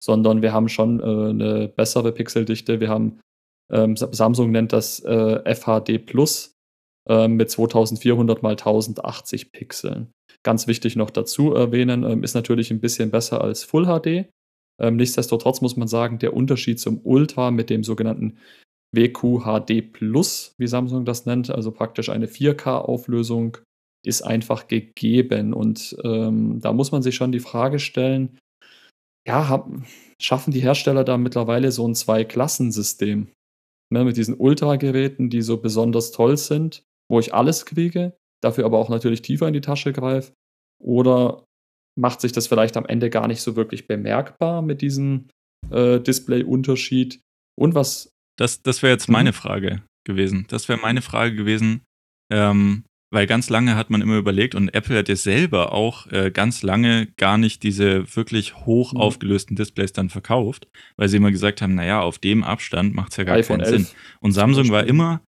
sondern wir haben schon äh, eine bessere Pixeldichte. Wir haben, ähm, Samsung nennt das äh, FHD Plus ähm, mit 2400 mal 1080 Pixeln. Ganz wichtig noch dazu erwähnen, ähm, ist natürlich ein bisschen besser als Full HD. Ähm, nichtsdestotrotz muss man sagen, der Unterschied zum Ultra mit dem sogenannten WQHD Plus, wie Samsung das nennt, also praktisch eine 4K-Auflösung, ist einfach gegeben. Und ähm, da muss man sich schon die Frage stellen, ja, hab, schaffen die Hersteller da mittlerweile so ein Zwei-Klassen-System? Ne, mit diesen Ultra-Geräten, die so besonders toll sind, wo ich alles kriege, dafür aber auch natürlich tiefer in die Tasche greife. Oder macht sich das vielleicht am Ende gar nicht so wirklich bemerkbar mit diesem äh, Display-Unterschied? Und was das, das wäre jetzt meine mhm. Frage gewesen. Das wäre meine Frage gewesen, ähm, weil ganz lange hat man immer überlegt und Apple hat ja selber auch äh, ganz lange gar nicht diese wirklich hoch mhm. aufgelösten Displays dann verkauft, weil sie immer gesagt haben, naja, auf dem Abstand macht es ja gar iPhone keinen 11. Sinn. Und Samsung war immer,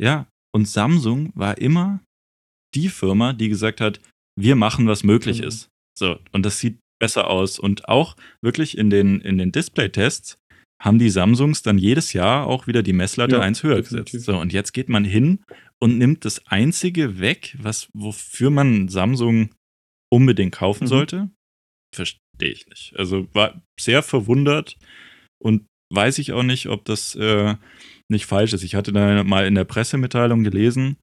ja, und Samsung war immer die Firma, die gesagt hat, wir machen, was möglich Genau. ist. So, und das sieht besser aus. Und auch wirklich in den, in den Display-Tests haben die Samsungs dann jedes Jahr auch wieder die Messlatte Ja, eins höher definitiv. gesetzt. So, und jetzt geht man hin und nimmt das einzige weg, was, wofür man Samsung unbedingt kaufen Mhm. sollte. Verstehe ich nicht. Also war sehr verwundert und weiß ich auch nicht, ob das äh, nicht falsch ist. Ich hatte da mal in der Pressemitteilung gelesen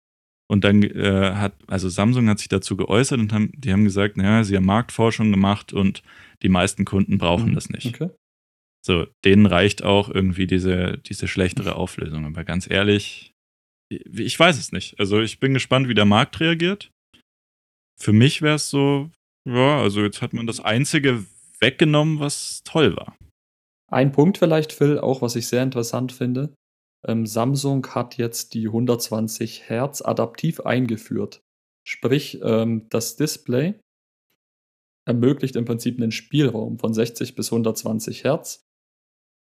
und dann äh, hat, also Samsung hat sich dazu geäußert und haben, die haben gesagt, naja, sie haben Marktforschung gemacht und die meisten Kunden brauchen Mhm. das nicht. Okay. So, denen reicht auch irgendwie diese, diese schlechtere Auflösung. Aber ganz ehrlich, ich weiß es nicht. Also ich bin gespannt, wie der Markt reagiert. Für mich wäre es so, ja, also jetzt hat man das Einzige weggenommen, was toll war. Ein Punkt vielleicht, Phil, auch was ich sehr interessant finde. Ähm, Samsung hat jetzt die 120 Hertz adaptiv eingeführt. Sprich, ähm, das Display ermöglicht im Prinzip einen Spielraum von 60 bis 120 Hertz.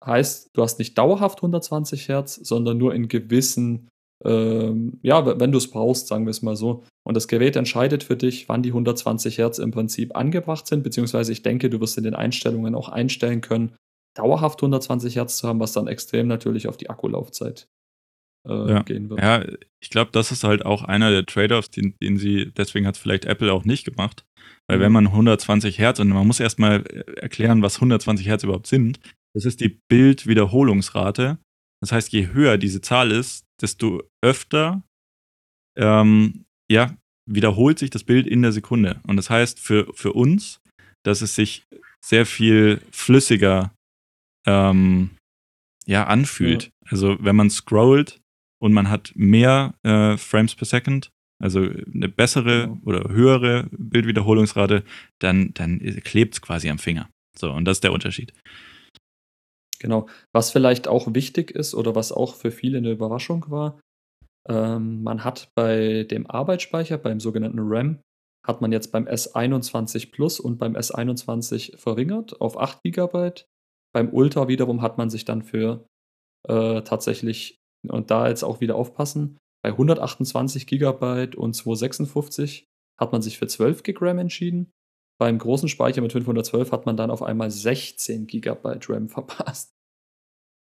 Heißt, du hast nicht dauerhaft 120 Hertz, sondern nur in gewissen, ähm, ja, wenn du es brauchst, sagen wir es mal so. Und das Gerät entscheidet für dich, wann die 120 Hertz im Prinzip angebracht sind, beziehungsweise ich denke, du wirst in den Einstellungen auch einstellen können, dauerhaft 120 Hertz zu haben, was dann extrem natürlich auf die Akkulaufzeit äh, Ja. gehen wird. Ja, ich glaube, das ist halt auch einer der Trade-offs, den, den sie, deswegen hat es vielleicht Apple auch nicht gemacht. Weil Mhm. wenn man 120 Hertz, und man muss erstmal erklären, was 120 Hertz überhaupt sind, das ist die Bildwiederholungsrate. Das heißt, je höher diese Zahl ist, desto öfter ähm, ja, wiederholt sich das Bild in der Sekunde. Und das heißt für, für uns, dass es sich sehr viel flüssiger ähm, ja, anfühlt. Also wenn man scrollt und man hat mehr äh, Frames per Second, also eine bessere Genau. oder höhere Bildwiederholungsrate, dann, dann klebt es quasi am Finger. So, und das ist der Unterschied. Genau. Was vielleicht auch wichtig ist oder was auch für viele eine Überraschung war, ähm, man hat bei dem Arbeitsspeicher, beim sogenannten RAM, hat man jetzt beim S21 Plus und beim S21 verringert auf 8 GB. Beim Ultra wiederum hat man sich dann für äh, tatsächlich, und da jetzt auch wieder aufpassen, bei 128 GB und 256 hat man sich für 12 GB RAM entschieden. Beim großen Speicher mit 512 hat man dann auf einmal 16 GB RAM verpasst.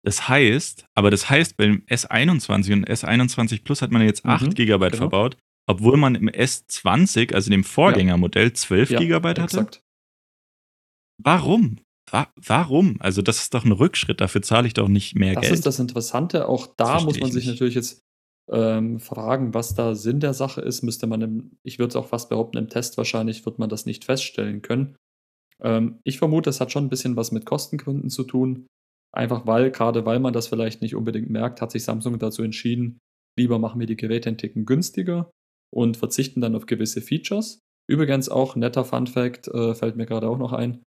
Das heißt, aber das heißt, beim S21 und S21 Plus hat man jetzt 8 Mhm, GB genau. verbaut, obwohl man im S20, also dem Vorgängermodell, 12 GB hatte. exakt. Warum? Wa warum? Also, das ist doch ein Rückschritt, dafür zahle ich doch nicht mehr Das Geld. ist das Interessante. Auch Das da muss man ich sich nicht. natürlich jetzt ähm, fragen, was da Sinn der Sache ist. Müsste man im, ich würde es auch fast behaupten, im Test wahrscheinlich wird man das nicht feststellen können. Ähm, ich vermute, es hat schon ein bisschen was mit Kostengründen zu tun. Einfach weil, gerade weil man das vielleicht nicht unbedingt merkt, hat sich Samsung dazu entschieden, lieber machen wir die Geräte einen Ticken günstiger und verzichten dann auf gewisse Features. Übrigens auch netter Fun Fact, äh, fällt mir gerade auch noch ein.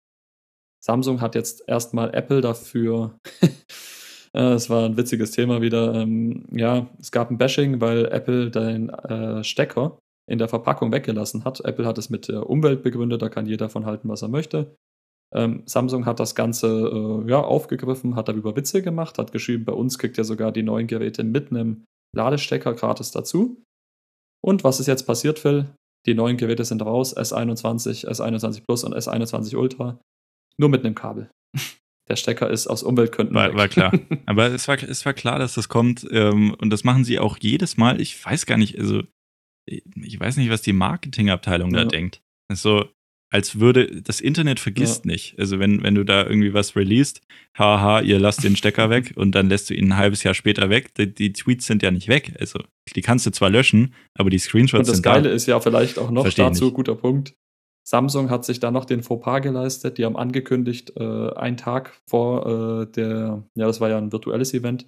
Samsung hat jetzt erstmal Apple dafür. <laughs> äh, Es war ein witziges Thema wieder. Ähm, ja, es gab ein Bashing, weil Apple den äh, Stecker in der Verpackung weggelassen hat. Apple hat es mit der Umwelt begründet, da kann jeder von halten, was er möchte. Ähm, Samsung hat das Ganze äh, ja, aufgegriffen, hat darüber Witze gemacht, hat geschrieben, bei uns kriegt ihr sogar die neuen Geräte mit einem Ladestecker gratis dazu. Und was ist jetzt passiert, Phil? Die neuen Geräte sind raus, S21, S21 Plus und S21 Ultra. Nur mit einem Kabel. <laughs> Der Stecker ist aus Umweltgründen. War, weg. war klar. <laughs> Aber es war, es war klar, dass das kommt. Ähm, und das machen sie auch jedes Mal. Ich weiß gar nicht, also ich weiß nicht, was die Marketingabteilung da Ja. denkt. Das ist so, als würde das Internet vergisst nicht. Also wenn, wenn du da irgendwie was releast, haha, ihr lasst den Stecker weg <laughs> und dann lässt du ihn ein halbes Jahr später weg. Die, die Tweets sind ja nicht weg. Also die kannst du zwar löschen, aber die Screenshots Und das sind Geile da. ist ja vielleicht auch noch Versteh dazu, nicht. guter Punkt. Samsung hat sich da noch den Fauxpas geleistet. Die haben angekündigt, äh, einen Tag vor äh, der, ja, das war ja ein virtuelles Event,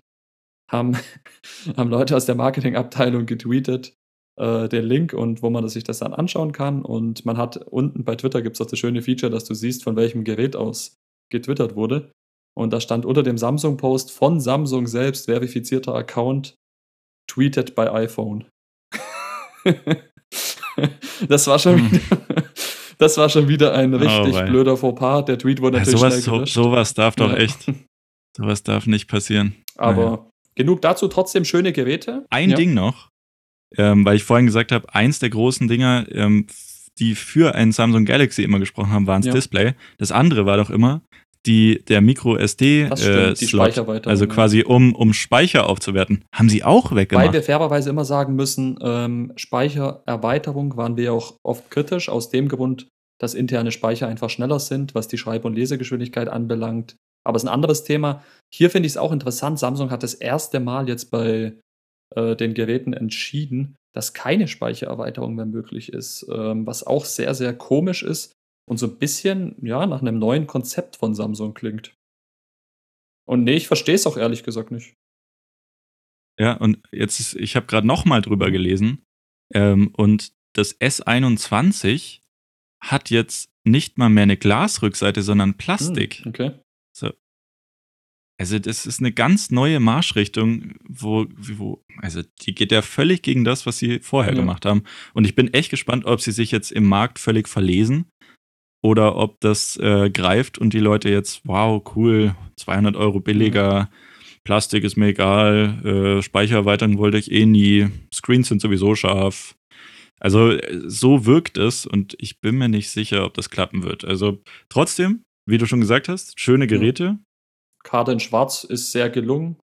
haben, <laughs> haben Leute aus der Marketingabteilung getweetet, äh, den Link und wo man sich das dann anschauen kann. Und man hat unten bei Twitter gibt es auch das schöne Feature, dass du siehst, von welchem Gerät aus getwittert wurde. Und da stand unter dem Samsung-Post von Samsung selbst verifizierter Account tweeted by iPhone. <laughs> das war schon Hm. wieder, das war schon wieder ein richtig wei. blöder Fauxpas. Der Tweet wurde Ja, natürlich sowas, schnell so, gelöscht. sowas darf doch Ja. echt, <laughs> sowas darf nicht passieren. Aber Naja. genug dazu, trotzdem schöne Geräte. Ein Ja. Ding noch, ähm, weil ich vorhin gesagt habe, eins der großen Dinger, ähm, die für ein Samsung Galaxy immer gesprochen haben, waren das Ja. Display. Das andere war doch immer die, der Micro SD Das stimmt, die Slot, Speicherweiterung, also ja. quasi um, um Speicher aufzuwerten. Haben sie auch Weil weggemacht. wir fairerweise immer sagen müssen, ähm, Speichererweiterung waren wir auch oft kritisch, aus dem Grund, dass interne Speicher einfach schneller sind, was die Schreib- und Lesegeschwindigkeit anbelangt. Aber es ist ein anderes Thema. Hier finde ich es auch interessant. Samsung hat das erste Mal jetzt bei äh, den Geräten entschieden, dass keine Speichererweiterung mehr möglich ist, ähm, was auch sehr, sehr komisch ist und so ein bisschen ja, nach einem neuen Konzept von Samsung klingt. Und nee, ich verstehe es auch ehrlich gesagt nicht. Ja, und jetzt ist, ich habe gerade noch mal drüber gelesen ähm, und das S21 hat jetzt nicht mal mehr eine Glasrückseite, sondern Plastik. Hm, okay. Also das ist eine ganz neue Marschrichtung, wo, wo, also die geht ja völlig gegen das, was sie vorher Ja. gemacht haben. Und ich bin echt gespannt, ob sie sich jetzt im Markt völlig verlesen oder ob das äh, greift und die Leute jetzt, wow, cool, 200 Euro billiger, Plastik ist mir egal, äh, Speichererweiterung wollte ich eh nie, Screens sind sowieso scharf. Also so wirkt es und ich bin mir nicht sicher, ob das klappen wird. Also trotzdem, wie du schon gesagt hast, schöne Geräte. Karte in Schwarz ist sehr gelungen.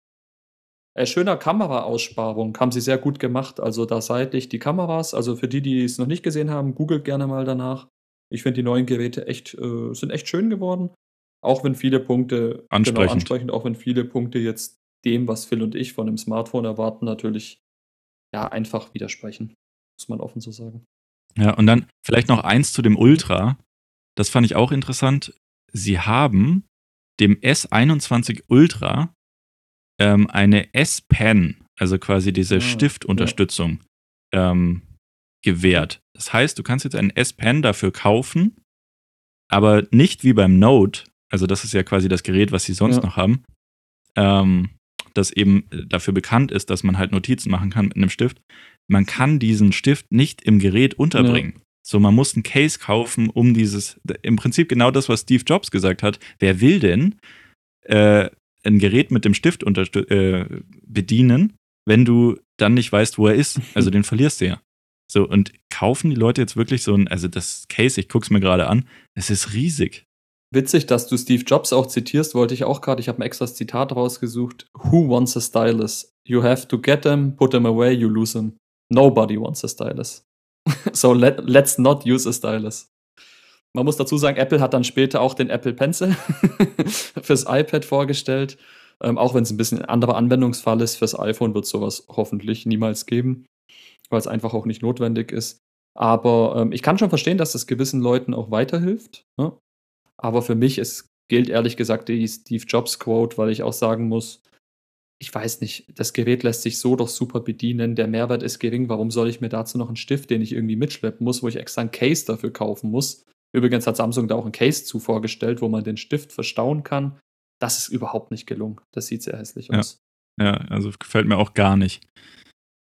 Äh, schöner Kameraaussparung, haben sie sehr gut gemacht. Also da seitlich die Kameras, also für die, die es noch nicht gesehen haben, googelt gerne mal danach. Ich finde die neuen Geräte echt, äh, sind echt schön geworden. Auch wenn viele Punkte Ansprechend. genau ansprechend, auch wenn viele Punkte jetzt dem, was Phil und ich von einem Smartphone erwarten, natürlich ja einfach widersprechen. Muss man offen so sagen. Ja, und dann vielleicht noch eins zu dem Ultra. Das fand ich auch interessant. Sie haben dem S21 Ultra ähm, eine S-Pen, also quasi diese Ah, Stiftunterstützung, ähm, gewährt. Das heißt, du kannst jetzt einen S-Pen dafür kaufen, aber nicht wie beim Note, also das ist ja quasi das Gerät, was sie sonst Ja. noch haben, ähm, das eben dafür bekannt ist, dass man halt Notizen machen kann mit einem Stift. Man kann diesen Stift nicht im Gerät unterbringen. So, man muss ein Case kaufen, um dieses, im Prinzip genau das, was Steve Jobs gesagt hat. Wer will denn äh, ein Gerät mit dem Stift äh, bedienen, wenn du dann nicht weißt, wo er ist? <laughs> Also den verlierst du ja. So, und kaufen die Leute jetzt wirklich so ein, also das Case, ich guck's mir gerade an, es ist riesig. Witzig, dass du Steve Jobs auch zitierst, wollte ich auch gerade. Ich habe ein extra Zitat rausgesucht. Who wants a stylus? You have to get them, put them away, you lose them. Nobody wants a stylus. <laughs> so let, let's not use a stylus. Man muss dazu sagen, Apple hat dann später auch den Apple Pencil <laughs> fürs iPad vorgestellt. Ähm, auch wenn es ein bisschen ein anderer Anwendungsfall ist, fürs iPhone wird sowas hoffentlich niemals geben, weil es einfach auch nicht notwendig ist. Aber ähm, ich kann schon verstehen, dass das gewissen Leuten auch weiterhilft. Ne? Aber für mich ist, gilt ehrlich gesagt die Steve Jobs Quote, weil ich auch sagen muss, ich weiß nicht, das Gerät lässt sich so doch super bedienen, der Mehrwert ist gering, warum soll ich mir dazu noch einen Stift, den ich irgendwie mitschleppen muss, wo ich extra ein Case dafür kaufen muss? Übrigens hat Samsung da auch ein Case zu vorgestellt, wo man den Stift verstauen kann. Das ist überhaupt nicht gelungen. Das sieht sehr hässlich Ja. aus. Ja, also gefällt mir auch gar nicht.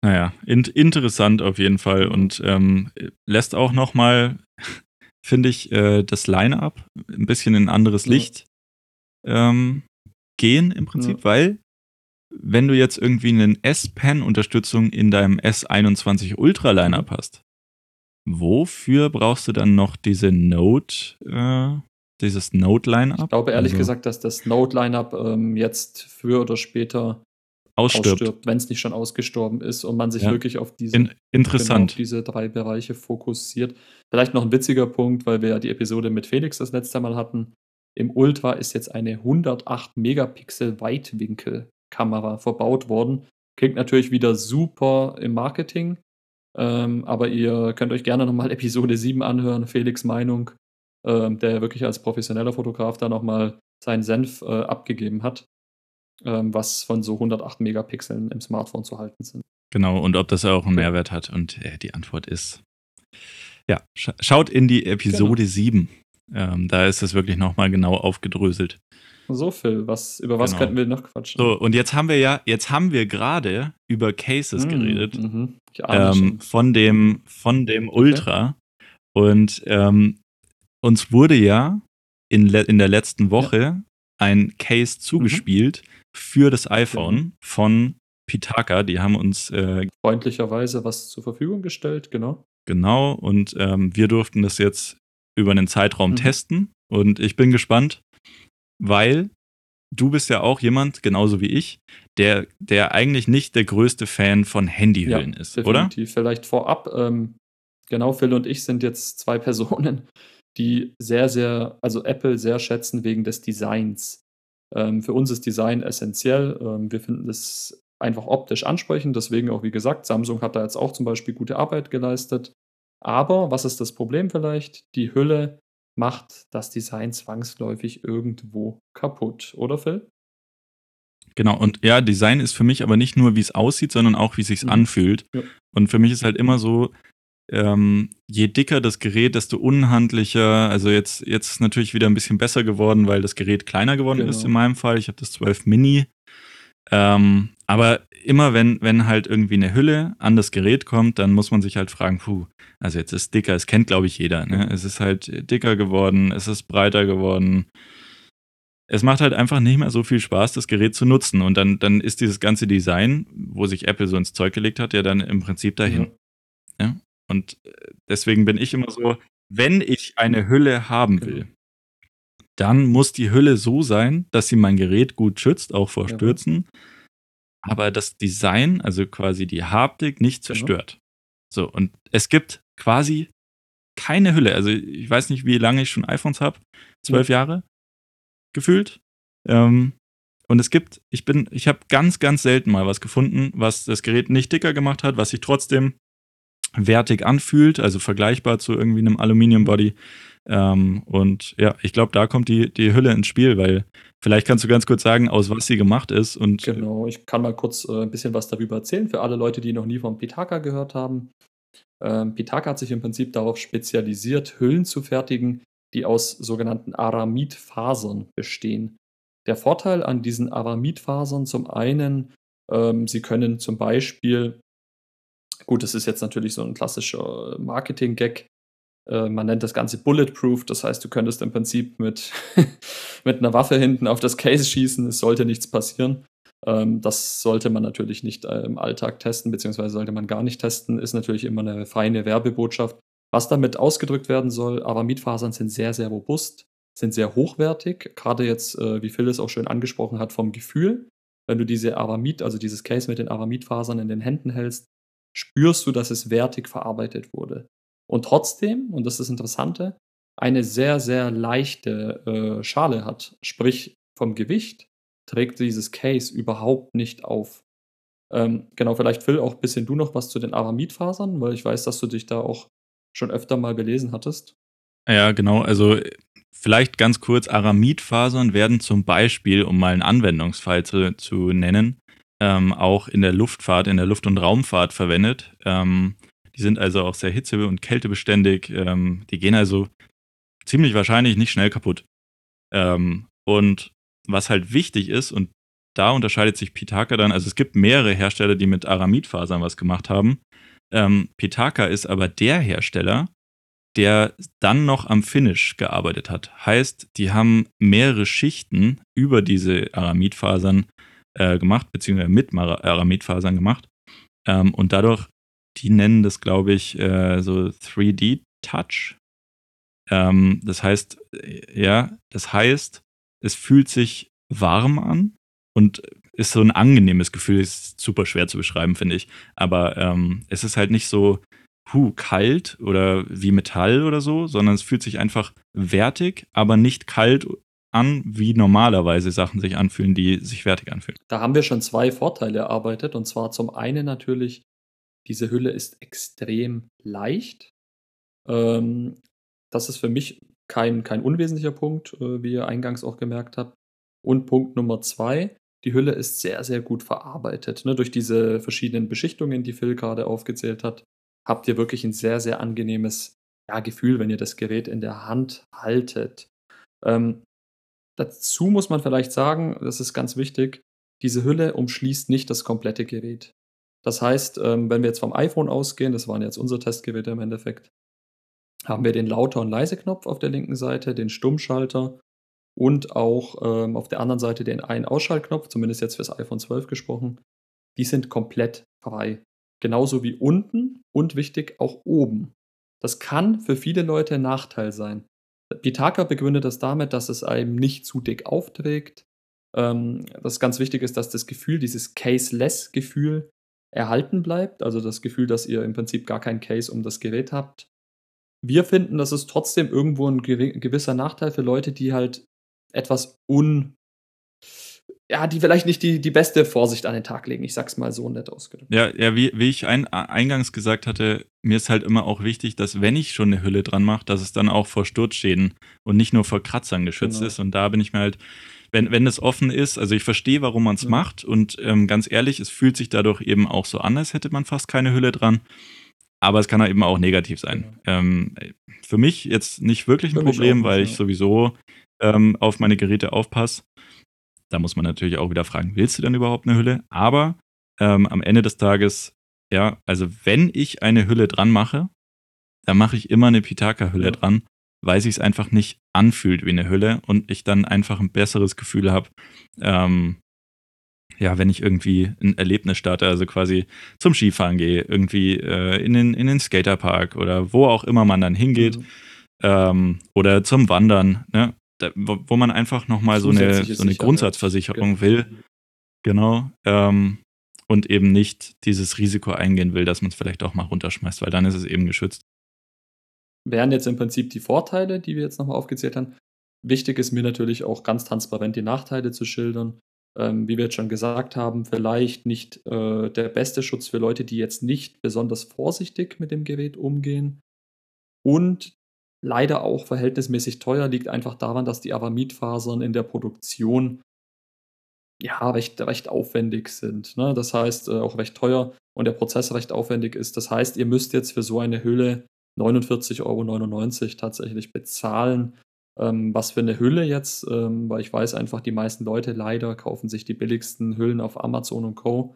Naja, in, interessant auf jeden Fall und ähm, lässt auch nochmal, <laughs> finde ich, äh, das Line-Up ein bisschen in ein anderes Ja. Licht ähm, gehen im Prinzip, Ja. weil wenn du jetzt irgendwie eine S-Pen-Unterstützung in deinem S21 Ultra Line-Up hast, wofür brauchst du dann noch diese Note, äh, dieses Note-Line-Up? Ich glaube ehrlich Also gesagt, dass das Note-Lineup ähm, jetzt früher oder später ausstirbt. ausstirbt, wenn es nicht schon ausgestorben ist und man sich Ja. wirklich auf diese In, genau, interessant. auf diese drei Bereiche fokussiert. Vielleicht noch ein witziger Punkt, weil wir ja die Episode mit Felix das letzte Mal hatten. Im Ultra ist jetzt eine 108 Megapixel Weitwinkelkamera verbaut worden. Klingt natürlich wieder super im Marketing, ähm, aber ihr könnt euch gerne nochmal <laughs> Episode 7 anhören, Felix Meinung, ähm, der wirklich als professioneller Fotograf da nochmal seinen Senf äh, abgegeben hat, ähm, was von so 108 Megapixeln im Smartphone zu halten sind. Genau, und ob das auch einen. Mehrwert hat. Und äh, die Antwort ist, ja, scha schaut in die Episode 7. Ähm, da ist es wirklich nochmal genau aufgedröselt. So, Phil, was, über was Genau. könnten wir noch quatschen? So, und jetzt haben wir ja, jetzt haben wir gerade über Cases Mm, geredet. Mhm. Ähm, schon. von dem, von dem Ultra. Und ähm, uns wurde ja in, in der letzten Woche ein Case zugespielt für das iPhone Genau. von Pitaka. Die haben uns äh, Freundlicherweise was zur Verfügung gestellt, genau. Genau, und ähm, wir durften das jetzt über einen Zeitraum Mhm. testen und ich bin gespannt, weil du bist ja auch jemand, genauso wie ich, der, der eigentlich nicht der größte Fan von Handyhüllen ist, oder? Definitiv. Vielleicht vorab, ähm, genau, Phil und ich sind jetzt zwei Personen, die sehr, sehr, also Apple sehr schätzen wegen des Designs. Ähm, für uns ist Design essentiell. Ähm, wir finden es einfach optisch ansprechend. Deswegen auch, wie gesagt, Samsung hat da jetzt auch zum Beispiel gute Arbeit geleistet. Aber was ist das Problem vielleicht? Die Hülle macht das Design zwangsläufig irgendwo kaputt, oder Phil? Genau, und ja, Design ist für mich aber nicht nur, wie es aussieht, sondern auch, wie es sich Mhm. anfühlt. Ja. Und für mich ist halt immer so, ähm, je dicker das Gerät, desto unhandlicher. Also jetzt, jetzt ist natürlich wieder ein bisschen besser geworden, weil das Gerät kleiner geworden Genau. ist in meinem Fall. Ich habe das 12 Mini. Ähm, aber immer wenn, wenn halt irgendwie eine Hülle an das Gerät kommt, dann muss man sich halt fragen, puh, also jetzt ist es dicker, es kennt glaube ich jeder, ne? Es ist halt dicker geworden, es ist breiter geworden. Es macht halt einfach nicht mehr so viel Spaß, das Gerät zu nutzen. Und dann, dann ist dieses ganze Design, wo sich Apple so ins Zeug gelegt hat, ja dann im Prinzip dahin. Ja. Und äh, deswegen bin ich immer so, wenn ich eine Hülle haben Genau. will, dann muss die Hülle so sein, dass sie mein Gerät gut schützt, auch vor. Stürzen, aber das Design, also quasi die Haptik, nicht Genau. zerstört. So, und es gibt quasi keine Hülle. Also ich weiß nicht, wie lange ich schon iPhones habe. Zwölf Jahre gefühlt. Ähm, und es gibt, ich bin, ich habe ganz, ganz selten mal was gefunden, was das Gerät nicht dicker gemacht hat, was sich trotzdem wertig anfühlt, also vergleichbar zu irgendwie einem Aluminium-Body. Ähm, und ja, ich glaube, da kommt die, die Hülle ins Spiel, weil vielleicht kannst du ganz kurz sagen, aus was sie gemacht ist. Und Genau, ich kann mal kurz äh, ein bisschen was darüber erzählen für alle Leute, die noch nie von Pitaka gehört haben. Ähm, Pitaka hat sich im Prinzip darauf spezialisiert, Hüllen zu fertigen, die aus sogenannten Aramidfasern bestehen. Der Vorteil an diesen Aramidfasern zum einen, ähm, sie können zum Beispiel, gut, das ist jetzt natürlich so ein klassischer Marketing-Gag, man nennt das Ganze Bulletproof, das heißt, du könntest im Prinzip mit, <laughs> mit einer Waffe hinten auf das Case schießen, es sollte nichts passieren. Ähm, das sollte man natürlich nicht äh, im Alltag testen, beziehungsweise sollte man gar nicht testen, ist natürlich immer eine feine Werbebotschaft. Was damit ausgedrückt werden soll, Aramidfasern sind sehr, sehr robust, sind sehr hochwertig, gerade jetzt, äh, wie Phil es auch schön angesprochen hat, vom Gefühl. Wenn du diese Aramid, also dieses Case mit den Aramidfasern in den Händen hältst, spürst du, dass es wertig verarbeitet wurde. Und trotzdem, und das ist das Interessante, eine sehr, sehr leichte äh, Schale hat. Sprich, vom Gewicht trägt dieses Case überhaupt nicht auf. Ähm, genau, vielleicht Phil auch ein bisschen du noch was zu den Aramidfasern, weil ich weiß, dass du dich da auch schon öfter mal belesen hattest. Ja, genau. Also vielleicht ganz kurz, Aramidfasern werden zum Beispiel, um mal einen Anwendungsfall zu, zu nennen, ähm, auch in der Luftfahrt, in der Luft- und Raumfahrt verwendet. Ähm, die sind also auch sehr hitze- und kältebeständig. Ähm, die gehen also ziemlich wahrscheinlich nicht schnell kaputt. Ähm, und was halt wichtig ist, und da unterscheidet sich Pitaka dann, also es gibt mehrere Hersteller, die mit Aramidfasern was gemacht haben. Ähm, Pitaka ist aber der Hersteller, der dann noch am Finish gearbeitet hat. Heißt, die haben mehrere Schichten über diese Aramidfasern äh, gemacht, beziehungsweise mit Aramidfasern gemacht. Ähm, und dadurch, die nennen das, glaube ich, äh, so 3D-Touch. Ähm, das heißt, äh, ja, das heißt, es fühlt sich warm an und ist so ein angenehmes Gefühl. Ist super schwer zu beschreiben, finde ich. Aber ähm, es ist halt nicht so, puh, kalt oder wie Metall oder so, sondern es fühlt sich einfach wertig, aber nicht kalt an, wie normalerweise Sachen sich anfühlen, die sich wertig anfühlen. Da haben wir schon zwei Vorteile erarbeitet. Und zwar zum einen natürlich, diese Hülle ist extrem leicht. Ähm, das ist für mich kein, kein unwesentlicher Punkt, äh, wie ihr eingangs auch gemerkt habt. Und Punkt Nummer zwei, die Hülle ist sehr, sehr gut verarbeitet. Ne? Durch diese verschiedenen Beschichtungen, die Phil gerade aufgezählt hat, habt ihr wirklich ein sehr, sehr angenehmes ja, Gefühl, wenn ihr das Gerät in der Hand haltet. Ähm, dazu muss man vielleicht sagen, das ist ganz wichtig, diese Hülle umschließt nicht das komplette Gerät. Das heißt, ähm, wenn wir jetzt vom iPhone ausgehen, das waren jetzt unsere Testgeräte im Endeffekt, haben wir den Lauter- und Leise-Knopf auf der linken Seite, den Stummschalter und auch ähm, auf der anderen Seite den Ein-Ausschaltknopf, zumindest jetzt fürs iPhone 12 gesprochen. Die sind komplett frei. genauso wie unten und wichtig auch oben. Das kann für viele Leute ein Nachteil sein. Pitaka begründet das damit, dass es einem nicht zu dick aufträgt. Ähm, das ganz wichtig ist, dass das Gefühl, dieses Case-less-Gefühl erhalten bleibt. Also das Gefühl, dass ihr im Prinzip gar kein Case um das Gerät habt. Wir finden, das ist trotzdem irgendwo ein gewisser Nachteil für Leute, die halt etwas un ja, die vielleicht nicht die, die beste Vorsicht an den Tag legen. Ich sag's mal so nett ausgedrückt. Ja, ja wie, wie ich ein, eingangs gesagt hatte, mir ist halt immer auch wichtig, dass wenn ich schon eine Hülle dran mache, dass es dann auch vor Sturzschäden und nicht nur vor Kratzern geschützt genau. ist. Und da bin ich mir halt, wenn, wenn es offen ist, also ich verstehe, warum man es ja. macht und ähm, ganz ehrlich, es fühlt sich dadurch eben auch so an, als hätte man fast keine Hülle dran. Aber es kann auch eben auch negativ sein. Genau. Ähm, für mich jetzt nicht wirklich ein für Problem, weil ich sowieso ähm, auf meine Geräte aufpasse. Da muss man natürlich auch wieder fragen, willst du denn überhaupt eine Hülle? Aber ähm, am Ende des Tages, ja, also wenn ich eine Hülle dran mache, dann mache ich immer eine Pitaka-Hülle ja. dran, weil sich es einfach nicht anfühlt wie eine Hülle und ich dann einfach ein besseres Gefühl habe, ähm, ja, wenn ich irgendwie ein Erlebnis starte, also quasi zum Skifahren gehe, irgendwie äh, in, den, in den Skaterpark oder wo auch immer man dann hingeht mhm. ähm, oder zum Wandern, ne? da, wo, wo, man einfach nochmal so eine, so eine Grundsatzversicherung genau. will. Genau. Ähm, und eben nicht dieses Risiko eingehen will, dass man es vielleicht auch mal runterschmeißt, weil dann ist es eben geschützt. Wären jetzt im Prinzip die Vorteile, die wir jetzt nochmal aufgezählt haben. Wichtig ist mir natürlich auch ganz transparent die Nachteile zu schildern. Ähm, wie wir jetzt schon gesagt haben, vielleicht nicht äh, der beste Schutz für Leute, die jetzt nicht besonders vorsichtig mit dem Gerät umgehen. Und leider auch verhältnismäßig teuer, liegt einfach daran, dass die Aramidfasern in der Produktion ja recht, recht aufwendig sind. Ne? Das heißt, äh, auch recht teuer und der Prozess recht aufwendig ist. Das heißt, ihr müsst jetzt für so eine Hülle 49,99 Euro tatsächlich bezahlen. Ähm, was für eine Hülle jetzt, ähm, weil ich weiß einfach, die meisten Leute leider kaufen sich die billigsten Hüllen auf Amazon und Co.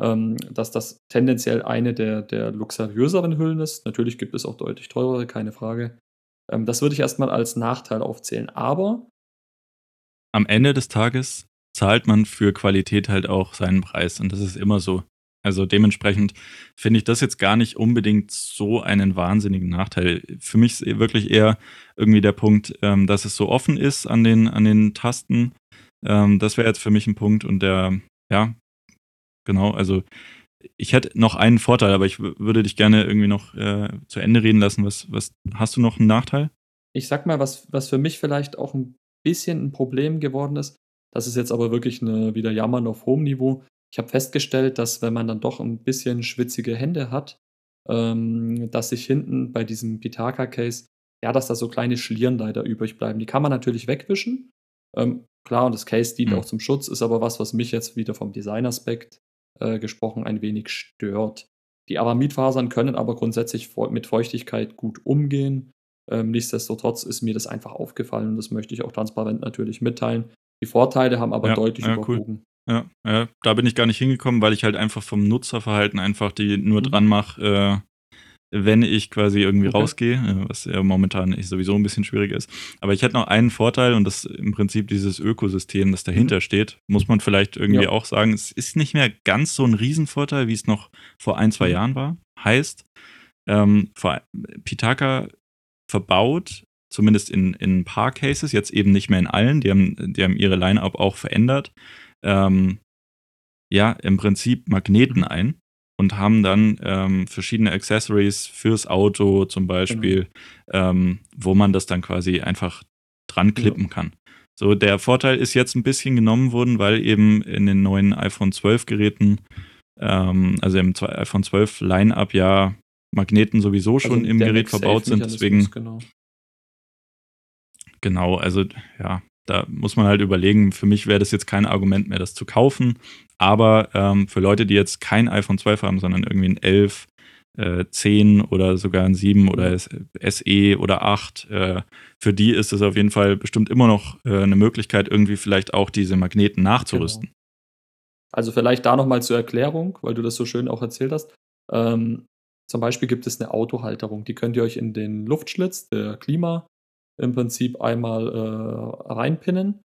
Ähm, dass das tendenziell eine der, der luxuriöseren Hüllen ist. Natürlich gibt es auch deutlich teurere, keine Frage. Ähm, das würde ich erstmal als Nachteil aufzählen. Aber am Ende des Tages zahlt man für Qualität halt auch seinen Preis und das ist immer so. Also dementsprechend finde ich das jetzt gar nicht unbedingt so einen wahnsinnigen Nachteil. Für mich ist wirklich eher irgendwie der Punkt, ähm, dass es so offen ist an den, an den Tasten. Ähm, das wäre jetzt für mich ein Punkt und der, ja, genau, also ich hätte noch einen Vorteil, aber ich würde dich gerne irgendwie noch äh, zu Ende reden lassen. Was, was hast du noch einen Nachteil? Ich sag mal, was, was für mich vielleicht auch ein bisschen ein Problem geworden ist. Das ist jetzt aber wirklich eine, wieder Jammern auf hohem Niveau. Ich habe festgestellt, dass wenn man dann doch ein bisschen schwitzige Hände hat, ähm, dass sich hinten bei diesem Pitaka-Case, ja, dass da so kleine Schlieren leider übrig bleiben. Die kann man natürlich wegwischen. Ähm, klar, und das Case dient mhm. auch zum Schutz, ist aber was, was mich jetzt wieder vom Designaspekt äh, gesprochen ein wenig stört. Die Aramidfasern können aber grundsätzlich mit Feuchtigkeit gut umgehen. Ähm, nichtsdestotrotz ist mir das einfach aufgefallen und das möchte ich auch transparent natürlich mitteilen. Die Vorteile haben aber ja, deutlich ja, überwogen. Cool. Ja, ja, da bin ich gar nicht hingekommen, weil ich halt einfach vom Nutzerverhalten einfach die nur mhm. dran mache, äh, wenn ich quasi irgendwie okay. rausgehe, äh, was ja momentan sowieso ein bisschen schwierig ist. Aber ich hätte noch einen Vorteil und das ist im Prinzip dieses Ökosystem, das dahinter mhm. steht, muss man vielleicht irgendwie ja. auch sagen. Es ist nicht mehr ganz so ein Riesenvorteil, wie es noch vor ein, zwei mhm. Jahren war. Heißt, ähm, Pitaka verbaut, zumindest in, in ein paar Cases, jetzt eben nicht mehr in allen, die haben, die haben ihre Line-Up auch verändert, ähm, ja, im Prinzip Magneten ein und haben dann ähm, verschiedene Accessories fürs Auto zum Beispiel, genau. ähm, wo man das dann quasi einfach dran klippen ja. kann. So, der Vorteil ist jetzt ein bisschen genommen worden, weil eben in den neuen iPhone 12 Geräten, ähm, also im iPhone 12 Line-Up ja Magneten sowieso also schon also im Gerät verbaut sind. Deswegen. Genau. genau, also ja, da muss man halt überlegen, für mich wäre das jetzt kein Argument mehr, das zu kaufen. Aber ähm, für Leute, die jetzt kein iPhone 12 haben, sondern irgendwie ein 11, äh, 10 oder sogar ein 7 oder SE oder 8, äh, für die ist es auf jeden Fall bestimmt immer noch äh, eine Möglichkeit, irgendwie vielleicht auch diese Magneten nachzurüsten. Genau. Also vielleicht da nochmal zur Erklärung, weil du das so schön auch erzählt hast. Ähm, zum Beispiel gibt es eine Autohalterung, die könnt ihr euch in den Luftschlitz der Klima im Prinzip einmal äh, reinpinnen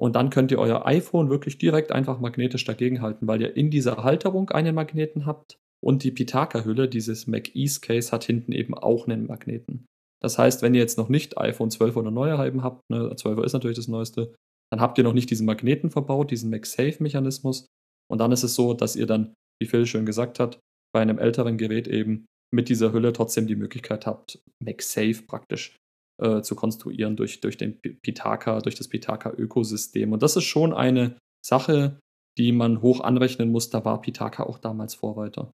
und dann könnt ihr euer iPhone wirklich direkt einfach magnetisch dagegen halten, weil ihr in dieser Halterung einen Magneten habt Und die Pitaka-Hülle, dieses Mac East Case, hat hinten eben auch einen Magneten. Das heißt, wenn ihr jetzt noch nicht iPhone 12 oder neuer haben habt, ne, 12er ist natürlich das neueste, dann habt ihr noch nicht diesen Magneten verbaut, diesen MagSafe-Mechanismus. Und dann ist es so, dass ihr dann, wie Phil schön gesagt hat, bei einem älteren Gerät eben mit dieser Hülle trotzdem die Möglichkeit habt, MagSafe praktisch äh, zu konstruieren durch, durch den Pitaka, durch das Pitaka-Ökosystem. Und das ist schon eine Sache, die man hoch anrechnen muss. Da war Pitaka auch damals Vorreiter.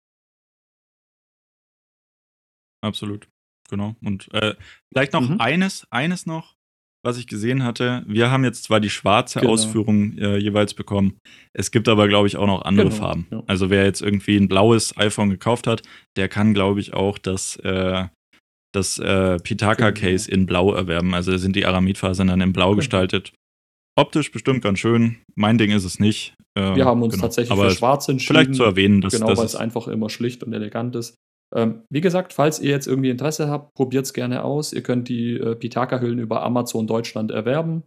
Absolut, genau. Und äh, vielleicht noch mhm. eines, eines noch, was ich gesehen hatte. Wir haben jetzt zwar die schwarze genau. Ausführung äh, jeweils bekommen, es gibt aber, glaube ich, auch noch andere genau, Farben. Ja. Also wer jetzt irgendwie ein blaues iPhone gekauft hat, der kann, glaube ich, auch das, äh, das äh, Pitaka-Case genau. in Blau erwerben. Also sind die Aramidfasern dann in Blau genau. gestaltet. Optisch bestimmt ganz schön. Mein Ding ist es nicht. Äh, wir haben uns genau. tatsächlich aber für schwarz entschieden. Vielleicht zu erwähnen, dass genau, weil es einfach immer schlicht und elegant ist. Ähm, wie gesagt, falls ihr jetzt irgendwie Interesse habt, probiert es gerne aus. Ihr könnt die äh, Pitaka-Hüllen über Amazon Deutschland erwerben.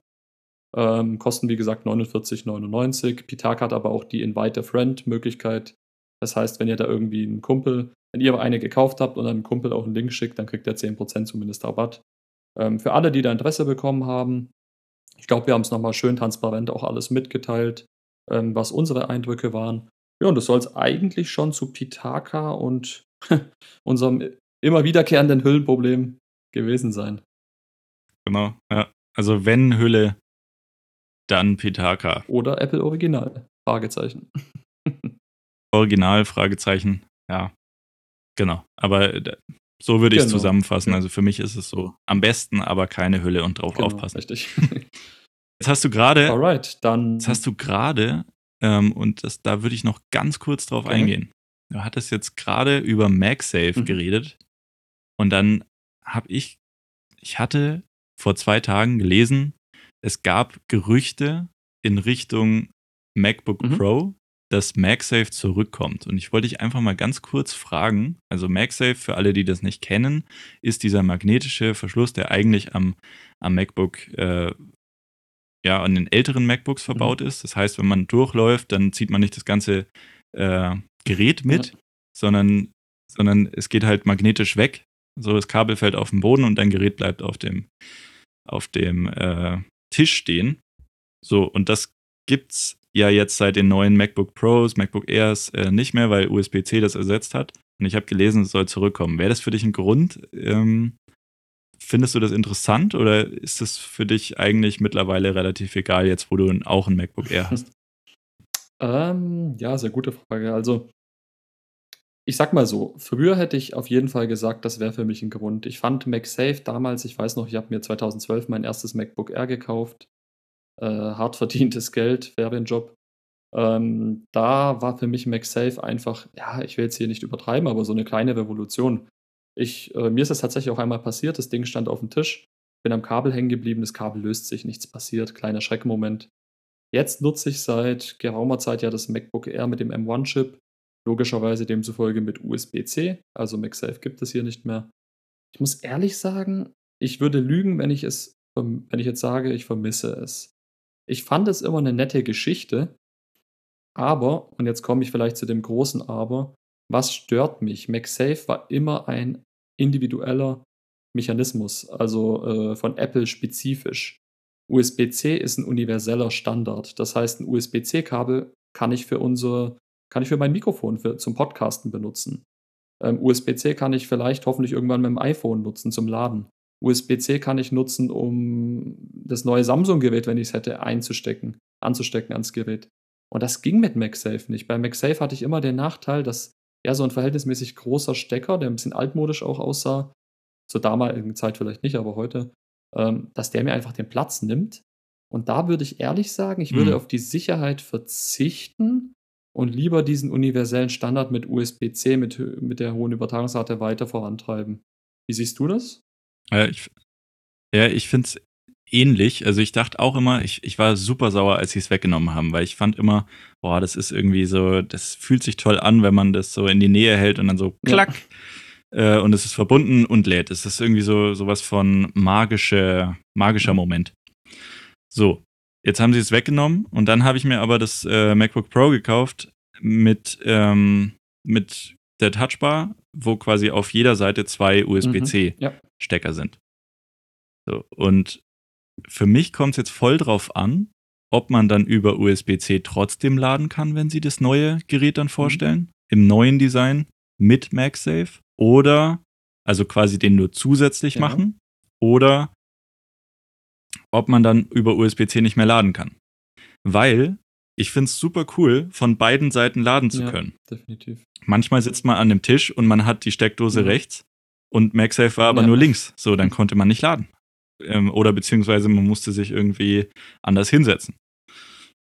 Ähm, kosten wie gesagt 49,99. Pitaka hat aber auch die Invite a Friend-Möglichkeit. Das heißt, wenn ihr da irgendwie einen Kumpel, wenn ihr eine gekauft habt und einem Kumpel auch einen Link schickt, dann kriegt er 10% zumindest Rabatt. Ähm, für alle, die da Interesse bekommen haben, ich glaube, wir haben es nochmal schön transparent auch alles mitgeteilt, ähm, was unsere Eindrücke waren. Ja, und das soll es eigentlich schon zu Pitaka und <laughs> unserem immer wiederkehrenden Hüllenproblem gewesen sein. Genau, ja. Also wenn Hülle, dann Pitaka. Oder Apple Original, Fragezeichen. <laughs> Original, Fragezeichen, ja. Genau. Aber äh, so würde ich es genau. zusammenfassen. Also für mich ist es so am besten, aber keine Hülle und drauf genau, aufpassen. Richtig. <laughs> Jetzt hast du gerade. Alright, dann. Jetzt hast du gerade, ähm, und das, da würde ich noch ganz kurz drauf okay. eingehen. Du hattest jetzt gerade über MagSafe mhm. geredet. Und dann habe ich, ich hatte vor zwei Tagen gelesen, es gab Gerüchte in Richtung MacBook mhm. Pro, dass MagSafe zurückkommt. Und ich wollte dich einfach mal ganz kurz fragen. Also MagSafe, für alle, die das nicht kennen, ist dieser magnetische Verschluss, der eigentlich am, am MacBook, äh, ja, an den älteren MacBooks verbaut mhm. ist. Das heißt, wenn man durchläuft, dann zieht man nicht das ganze äh, Gerät mit, ja. sondern, sondern es geht halt magnetisch weg. So, das Kabel fällt auf den Boden und dein Gerät bleibt auf dem, auf dem äh, Tisch stehen. So, und das gibt's ja jetzt seit den neuen MacBook Pros, MacBook Airs äh, nicht mehr, weil USB-C das ersetzt hat. Und ich habe gelesen, es soll zurückkommen. Wäre das für dich ein Grund? Ähm, findest du das interessant oder ist das für dich eigentlich mittlerweile relativ egal, jetzt wo du auch ein MacBook Air hast? <laughs> Ähm, ja, sehr gute Frage. Also, ich sag mal so, früher hätte ich auf jeden Fall gesagt, das wäre für mich ein Grund. Ich fand MagSafe damals, ich weiß noch, ich habe mir 2012 mein erstes MacBook Air gekauft. Äh, hart verdientes Geld, Ferienjob. Ähm, da war für mich MagSafe einfach, ja, ich will jetzt hier nicht übertreiben, aber so eine kleine Revolution. Ich, äh, mir ist das tatsächlich auch einmal passiert, das Ding stand auf dem Tisch, bin am Kabel hängen geblieben, das Kabel löst sich, nichts passiert, kleiner Schreckmoment. Jetzt nutze ich seit geraumer Zeit ja das MacBook Air mit dem M1-Chip, logischerweise demzufolge mit USB-C, also MagSafe gibt es hier nicht mehr. Ich muss ehrlich sagen, ich würde lügen, wenn ich es, wenn ich jetzt sage, ich vermisse es. Ich fand es immer eine nette Geschichte, aber, und jetzt komme ich vielleicht zu dem großen Aber, was stört mich? MagSafe war immer ein individueller Mechanismus, also äh, von Apple spezifisch. USB-C ist ein universeller Standard. Das heißt, ein USB-C-Kabel kann ich für unser, kann ich für mein Mikrofon für, zum Podcasten benutzen. Ähm, USB-C kann ich vielleicht hoffentlich irgendwann mit dem iPhone nutzen zum Laden. USB-C kann ich nutzen, um das neue Samsung-Gerät, wenn ich es hätte, einzustecken, anzustecken ans Gerät. Und das ging mit MagSafe nicht. Bei MagSafe hatte ich immer den Nachteil, dass ja so ein verhältnismäßig großer Stecker, der ein bisschen altmodisch auch aussah, zur damaligen Zeit vielleicht nicht, aber heute, ähm, dass der mir einfach den Platz nimmt. Und da würde ich ehrlich sagen, ich würde mhm. auf die Sicherheit verzichten und lieber diesen universellen Standard mit USB-C, mit, mit der hohen Übertragungsrate weiter vorantreiben. Wie siehst du das? Ja, ich, ja, ich finde es ähnlich. Also ich dachte auch immer, ich, ich war super sauer, als sie es weggenommen haben, weil ich fand immer, boah, das ist irgendwie so, das fühlt sich toll an, wenn man das so in die Nähe hält und dann so klack. Ja äh, und es ist verbunden und lädt. Es ist irgendwie so sowas von magische, magischer Moment. So, jetzt haben sie es weggenommen und dann habe ich mir aber das äh, MacBook Pro gekauft mit, ähm, mit der Touchbar, wo quasi auf jeder Seite zwei USB-C-Stecker ja. Sind. So, und für mich kommt es jetzt voll drauf an, ob man dann über USB-C trotzdem laden kann, wenn sie das neue Gerät dann vorstellen, im neuen Design mit MagSafe oder also quasi den nur zusätzlich Ja. machen oder ob man dann über USB-C nicht mehr laden kann. Weil ich finde es super cool, von beiden Seiten laden zu Ja. können. Definitiv. Manchmal sitzt man an dem Tisch und man hat die Steckdose Mhm. rechts und MagSafe war aber Ja. nur links. So, dann konnte man nicht laden. Ähm, oder beziehungsweise man musste sich irgendwie anders hinsetzen.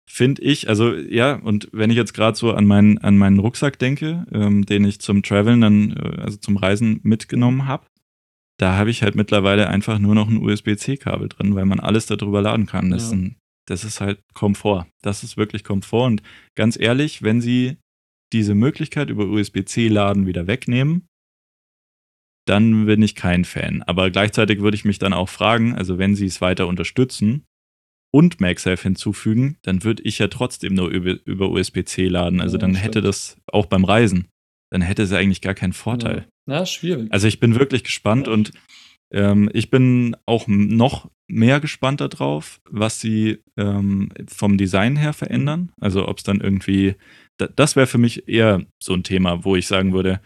Finde ich, also ja, und wenn ich jetzt gerade so an meinen, an meinen Rucksack denke, ähm, den ich zum Traveln dann, äh, also zum Reisen mitgenommen habe, da habe ich halt mittlerweile einfach nur noch ein USB-C-Kabel drin, weil man alles darüber laden kann. Das, Ja. ist ein, das ist halt Komfort. Das ist wirklich Komfort. Und ganz ehrlich, wenn sie diese Möglichkeit über USB-C laden wieder wegnehmen, dann bin ich kein Fan. Aber gleichzeitig würde ich mich dann auch fragen, also wenn sie es weiter unterstützen und MagSafe hinzufügen, dann würde ich ja trotzdem nur über, über USB-C laden. Also Ja, dann stimmt. hätte das auch beim Reisen, dann hätte es eigentlich gar keinen Vorteil. Ja, ja schwierig. Also ich bin wirklich gespannt und ähm, ich bin auch noch mehr gespannt darauf, was sie ähm, vom Design her verändern. Also ob es dann irgendwie, da, das wäre für mich eher so ein Thema, wo ich sagen würde,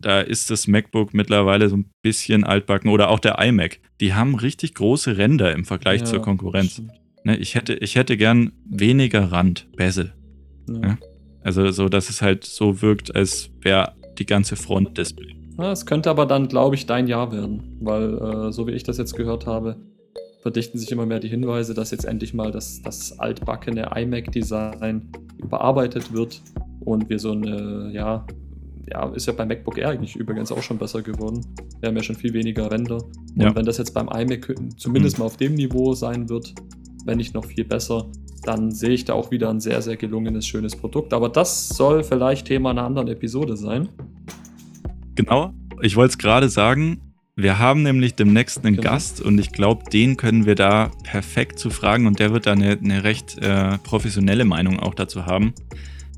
da ist das MacBook mittlerweile so ein bisschen altbacken oder auch der iMac. Die haben richtig große Ränder im Vergleich Ja, zur Konkurrenz. Ne, ich, hätte, ich hätte gern weniger Rand, Bezel. Ja. Ja. Also so, dass es halt so wirkt, als wäre die ganze Front Display. Es könnte aber dann, glaube ich, dein Jahr werden, weil äh, so wie ich das jetzt gehört habe, verdichten sich immer mehr die Hinweise, dass jetzt endlich mal das, das altbackene iMac-Design überarbeitet wird und wir so eine, ja, ja, ist ja beim MacBook Air eigentlich übrigens auch schon besser geworden. Wir haben ja schon viel weniger Ränder. Und Ja. wenn das jetzt beim iMac zumindest Mhm. mal auf dem Niveau sein wird, wenn nicht noch viel besser, dann sehe ich da auch wieder ein sehr, sehr gelungenes, schönes Produkt. Aber das soll vielleicht Thema einer anderen Episode sein. Genau, ich wollte es gerade sagen. Wir haben nämlich demnächst einen Genau. Gast und ich glaube, den können wir da perfekt zu fragen und der wird da eine, eine recht äh, professionelle Meinung auch dazu haben.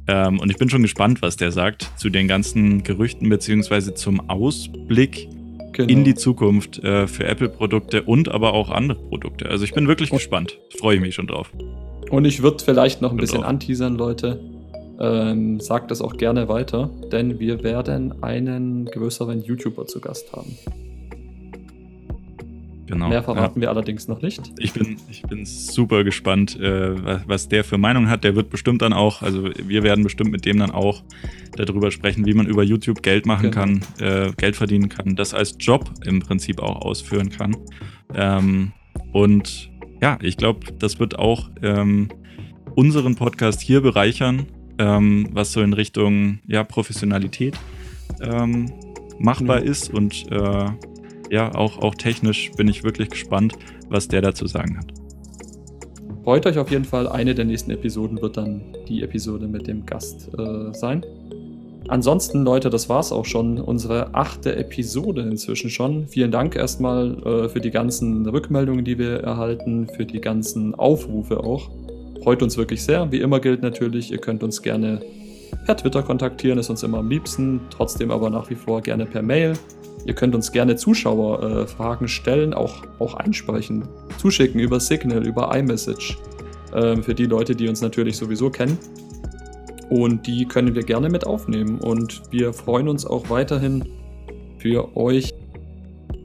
Ähm, und ich bin schon gespannt, was der sagt zu den ganzen Gerüchten beziehungsweise zum Ausblick Genau. in die Zukunft äh, für Apple-Produkte und aber auch andere Produkte. Also ich bin wirklich Und- gespannt. Freue ich mich schon drauf. Und ich würde vielleicht noch ein bisschen auch. anteasern, Leute. Ähm, sagt das auch gerne weiter, denn wir werden einen größeren YouTuber zu Gast haben. Genau. Mehr ja. verraten wir allerdings noch nicht. Ich bin, ich bin super gespannt, äh, was, der für Meinung hat. Der wird bestimmt dann auch, also wir werden bestimmt mit dem dann auch darüber sprechen, wie man über YouTube Geld machen Genau. kann, äh, Geld verdienen kann, das als Job im Prinzip auch ausführen kann. Ähm, und ja, ich glaube, das wird auch ähm, unseren Podcast hier bereichern, ähm, was so in Richtung ja, Professionalität ähm, machbar Ja. ist und äh, ja, auch, auch technisch bin ich wirklich gespannt, was der dazu sagen hat. Freut euch auf jeden Fall. Eine der nächsten Episoden wird dann die Episode mit dem Gast äh, sein. Ansonsten, Leute, das war's auch schon. Unsere achte Episode inzwischen schon. Vielen Dank erstmal äh, für die ganzen Rückmeldungen, die wir erhalten, für die ganzen Aufrufe auch. Freut uns wirklich sehr. Wie immer gilt natürlich, ihr könnt uns gerne per Twitter kontaktieren, ist uns immer am liebsten. Trotzdem aber nach wie vor gerne per Mail. Ihr könnt uns gerne Zuschauerfragen äh, stellen, auch, auch einsprechen, zuschicken über Signal, über iMessage. Ähm, für die Leute, die uns natürlich sowieso kennen. Und die können wir gerne mit aufnehmen. Und wir freuen uns auch weiterhin für euch.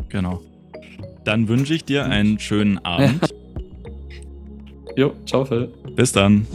Genau. Dann wünsche ich dir einen schönen Abend. <laughs> Jo, ciao, Phil. Bis dann.